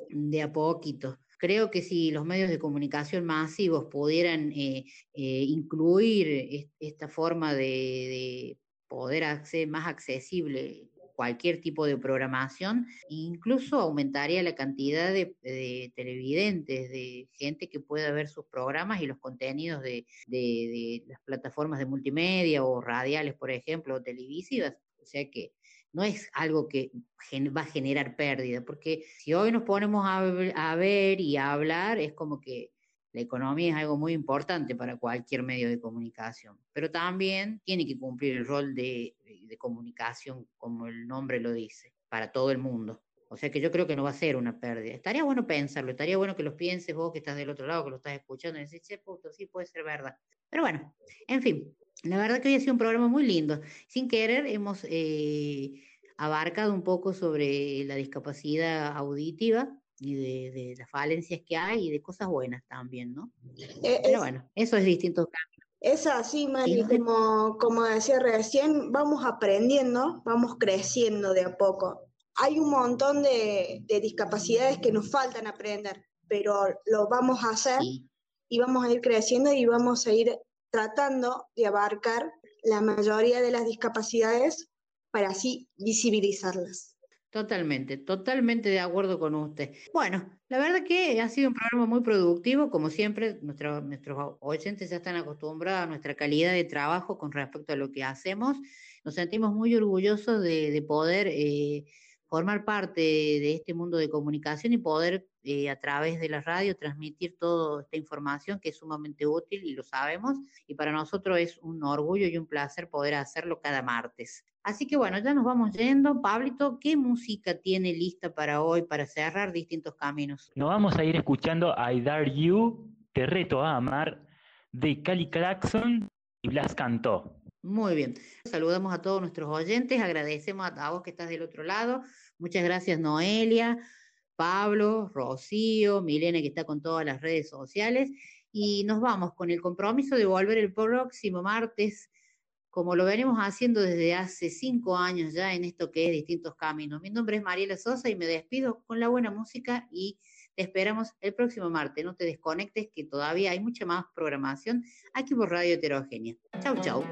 de a poquito. Creo que si los medios de comunicación masivos pudieran eh, eh, incluir es- esta forma de, de poder hacer más accesible cualquier tipo de programación, incluso aumentaría la cantidad de, de televidentes, de gente que pueda ver sus programas y los contenidos de, de- de las plataformas de multimedia o radiales, por ejemplo, o televisivas. O sea que no es algo que va a generar pérdida, porque si hoy nos ponemos a, a ver y a hablar, es como que la economía es algo muy importante para cualquier medio de comunicación, pero también tiene que cumplir el rol de, de comunicación, como el nombre lo dice, para todo el mundo. O sea que yo creo que no va a ser una pérdida. Estaría bueno pensarlo, estaría bueno que los pienses vos que estás del otro lado, que lo estás escuchando, y decís, che, puto, sí puede ser verdad. Pero bueno, en fin, la verdad que hoy ha sido un programa muy lindo. Sin querer, hemos eh, abarcado un poco sobre la discapacidad auditiva y de, de las falencias que hay y de cosas buenas también, ¿no? Eh, Pero bueno, eso es distintos caminos. Es así, Mari, sé- como, como decía recién, vamos aprendiendo, vamos creciendo de a poco. Hay un montón de, de discapacidades que nos faltan aprender, pero lo vamos a hacer y vamos a ir creciendo y vamos a ir tratando de abarcar la mayoría de las discapacidades para así visibilizarlas. Totalmente, totalmente de acuerdo con usted. Bueno, la verdad que ha sido un programa muy productivo, como siempre, nuestro- nuestros oyentes ya están acostumbrados a nuestra calidad de trabajo con respecto a lo que hacemos. Nos sentimos muy orgullosos de, de poder eh, formar parte de este mundo de comunicación y poder eh, a través de la radio transmitir toda esta información que es sumamente útil y lo sabemos, y para nosotros es un orgullo y un placer poder hacerlo cada martes. Así que bueno, ya nos vamos yendo. Pablito, ¿qué música tiene lista para hoy para cerrar distintos caminos? Nos vamos a ir escuchando I Dare You, Te Reto a Amar, de Cali Claxon y Blas Cantó. Muy bien. Saludamos a todos nuestros oyentes, agradecemos a, a vos que estás del otro lado. Muchas gracias, Noelia, Pablo, Rocío, Milena, que está con todas las redes sociales. Y nos vamos con el compromiso de volver el próximo martes, como lo venimos haciendo desde hace cinco años ya en esto que es Distintos Caminos. Mi nombre es Mariela Sosa y me despido con la buena música y te esperamos el próximo martes. No te desconectes, que todavía hay mucha más programación aquí por Radio Heterogénea. Chau, chau.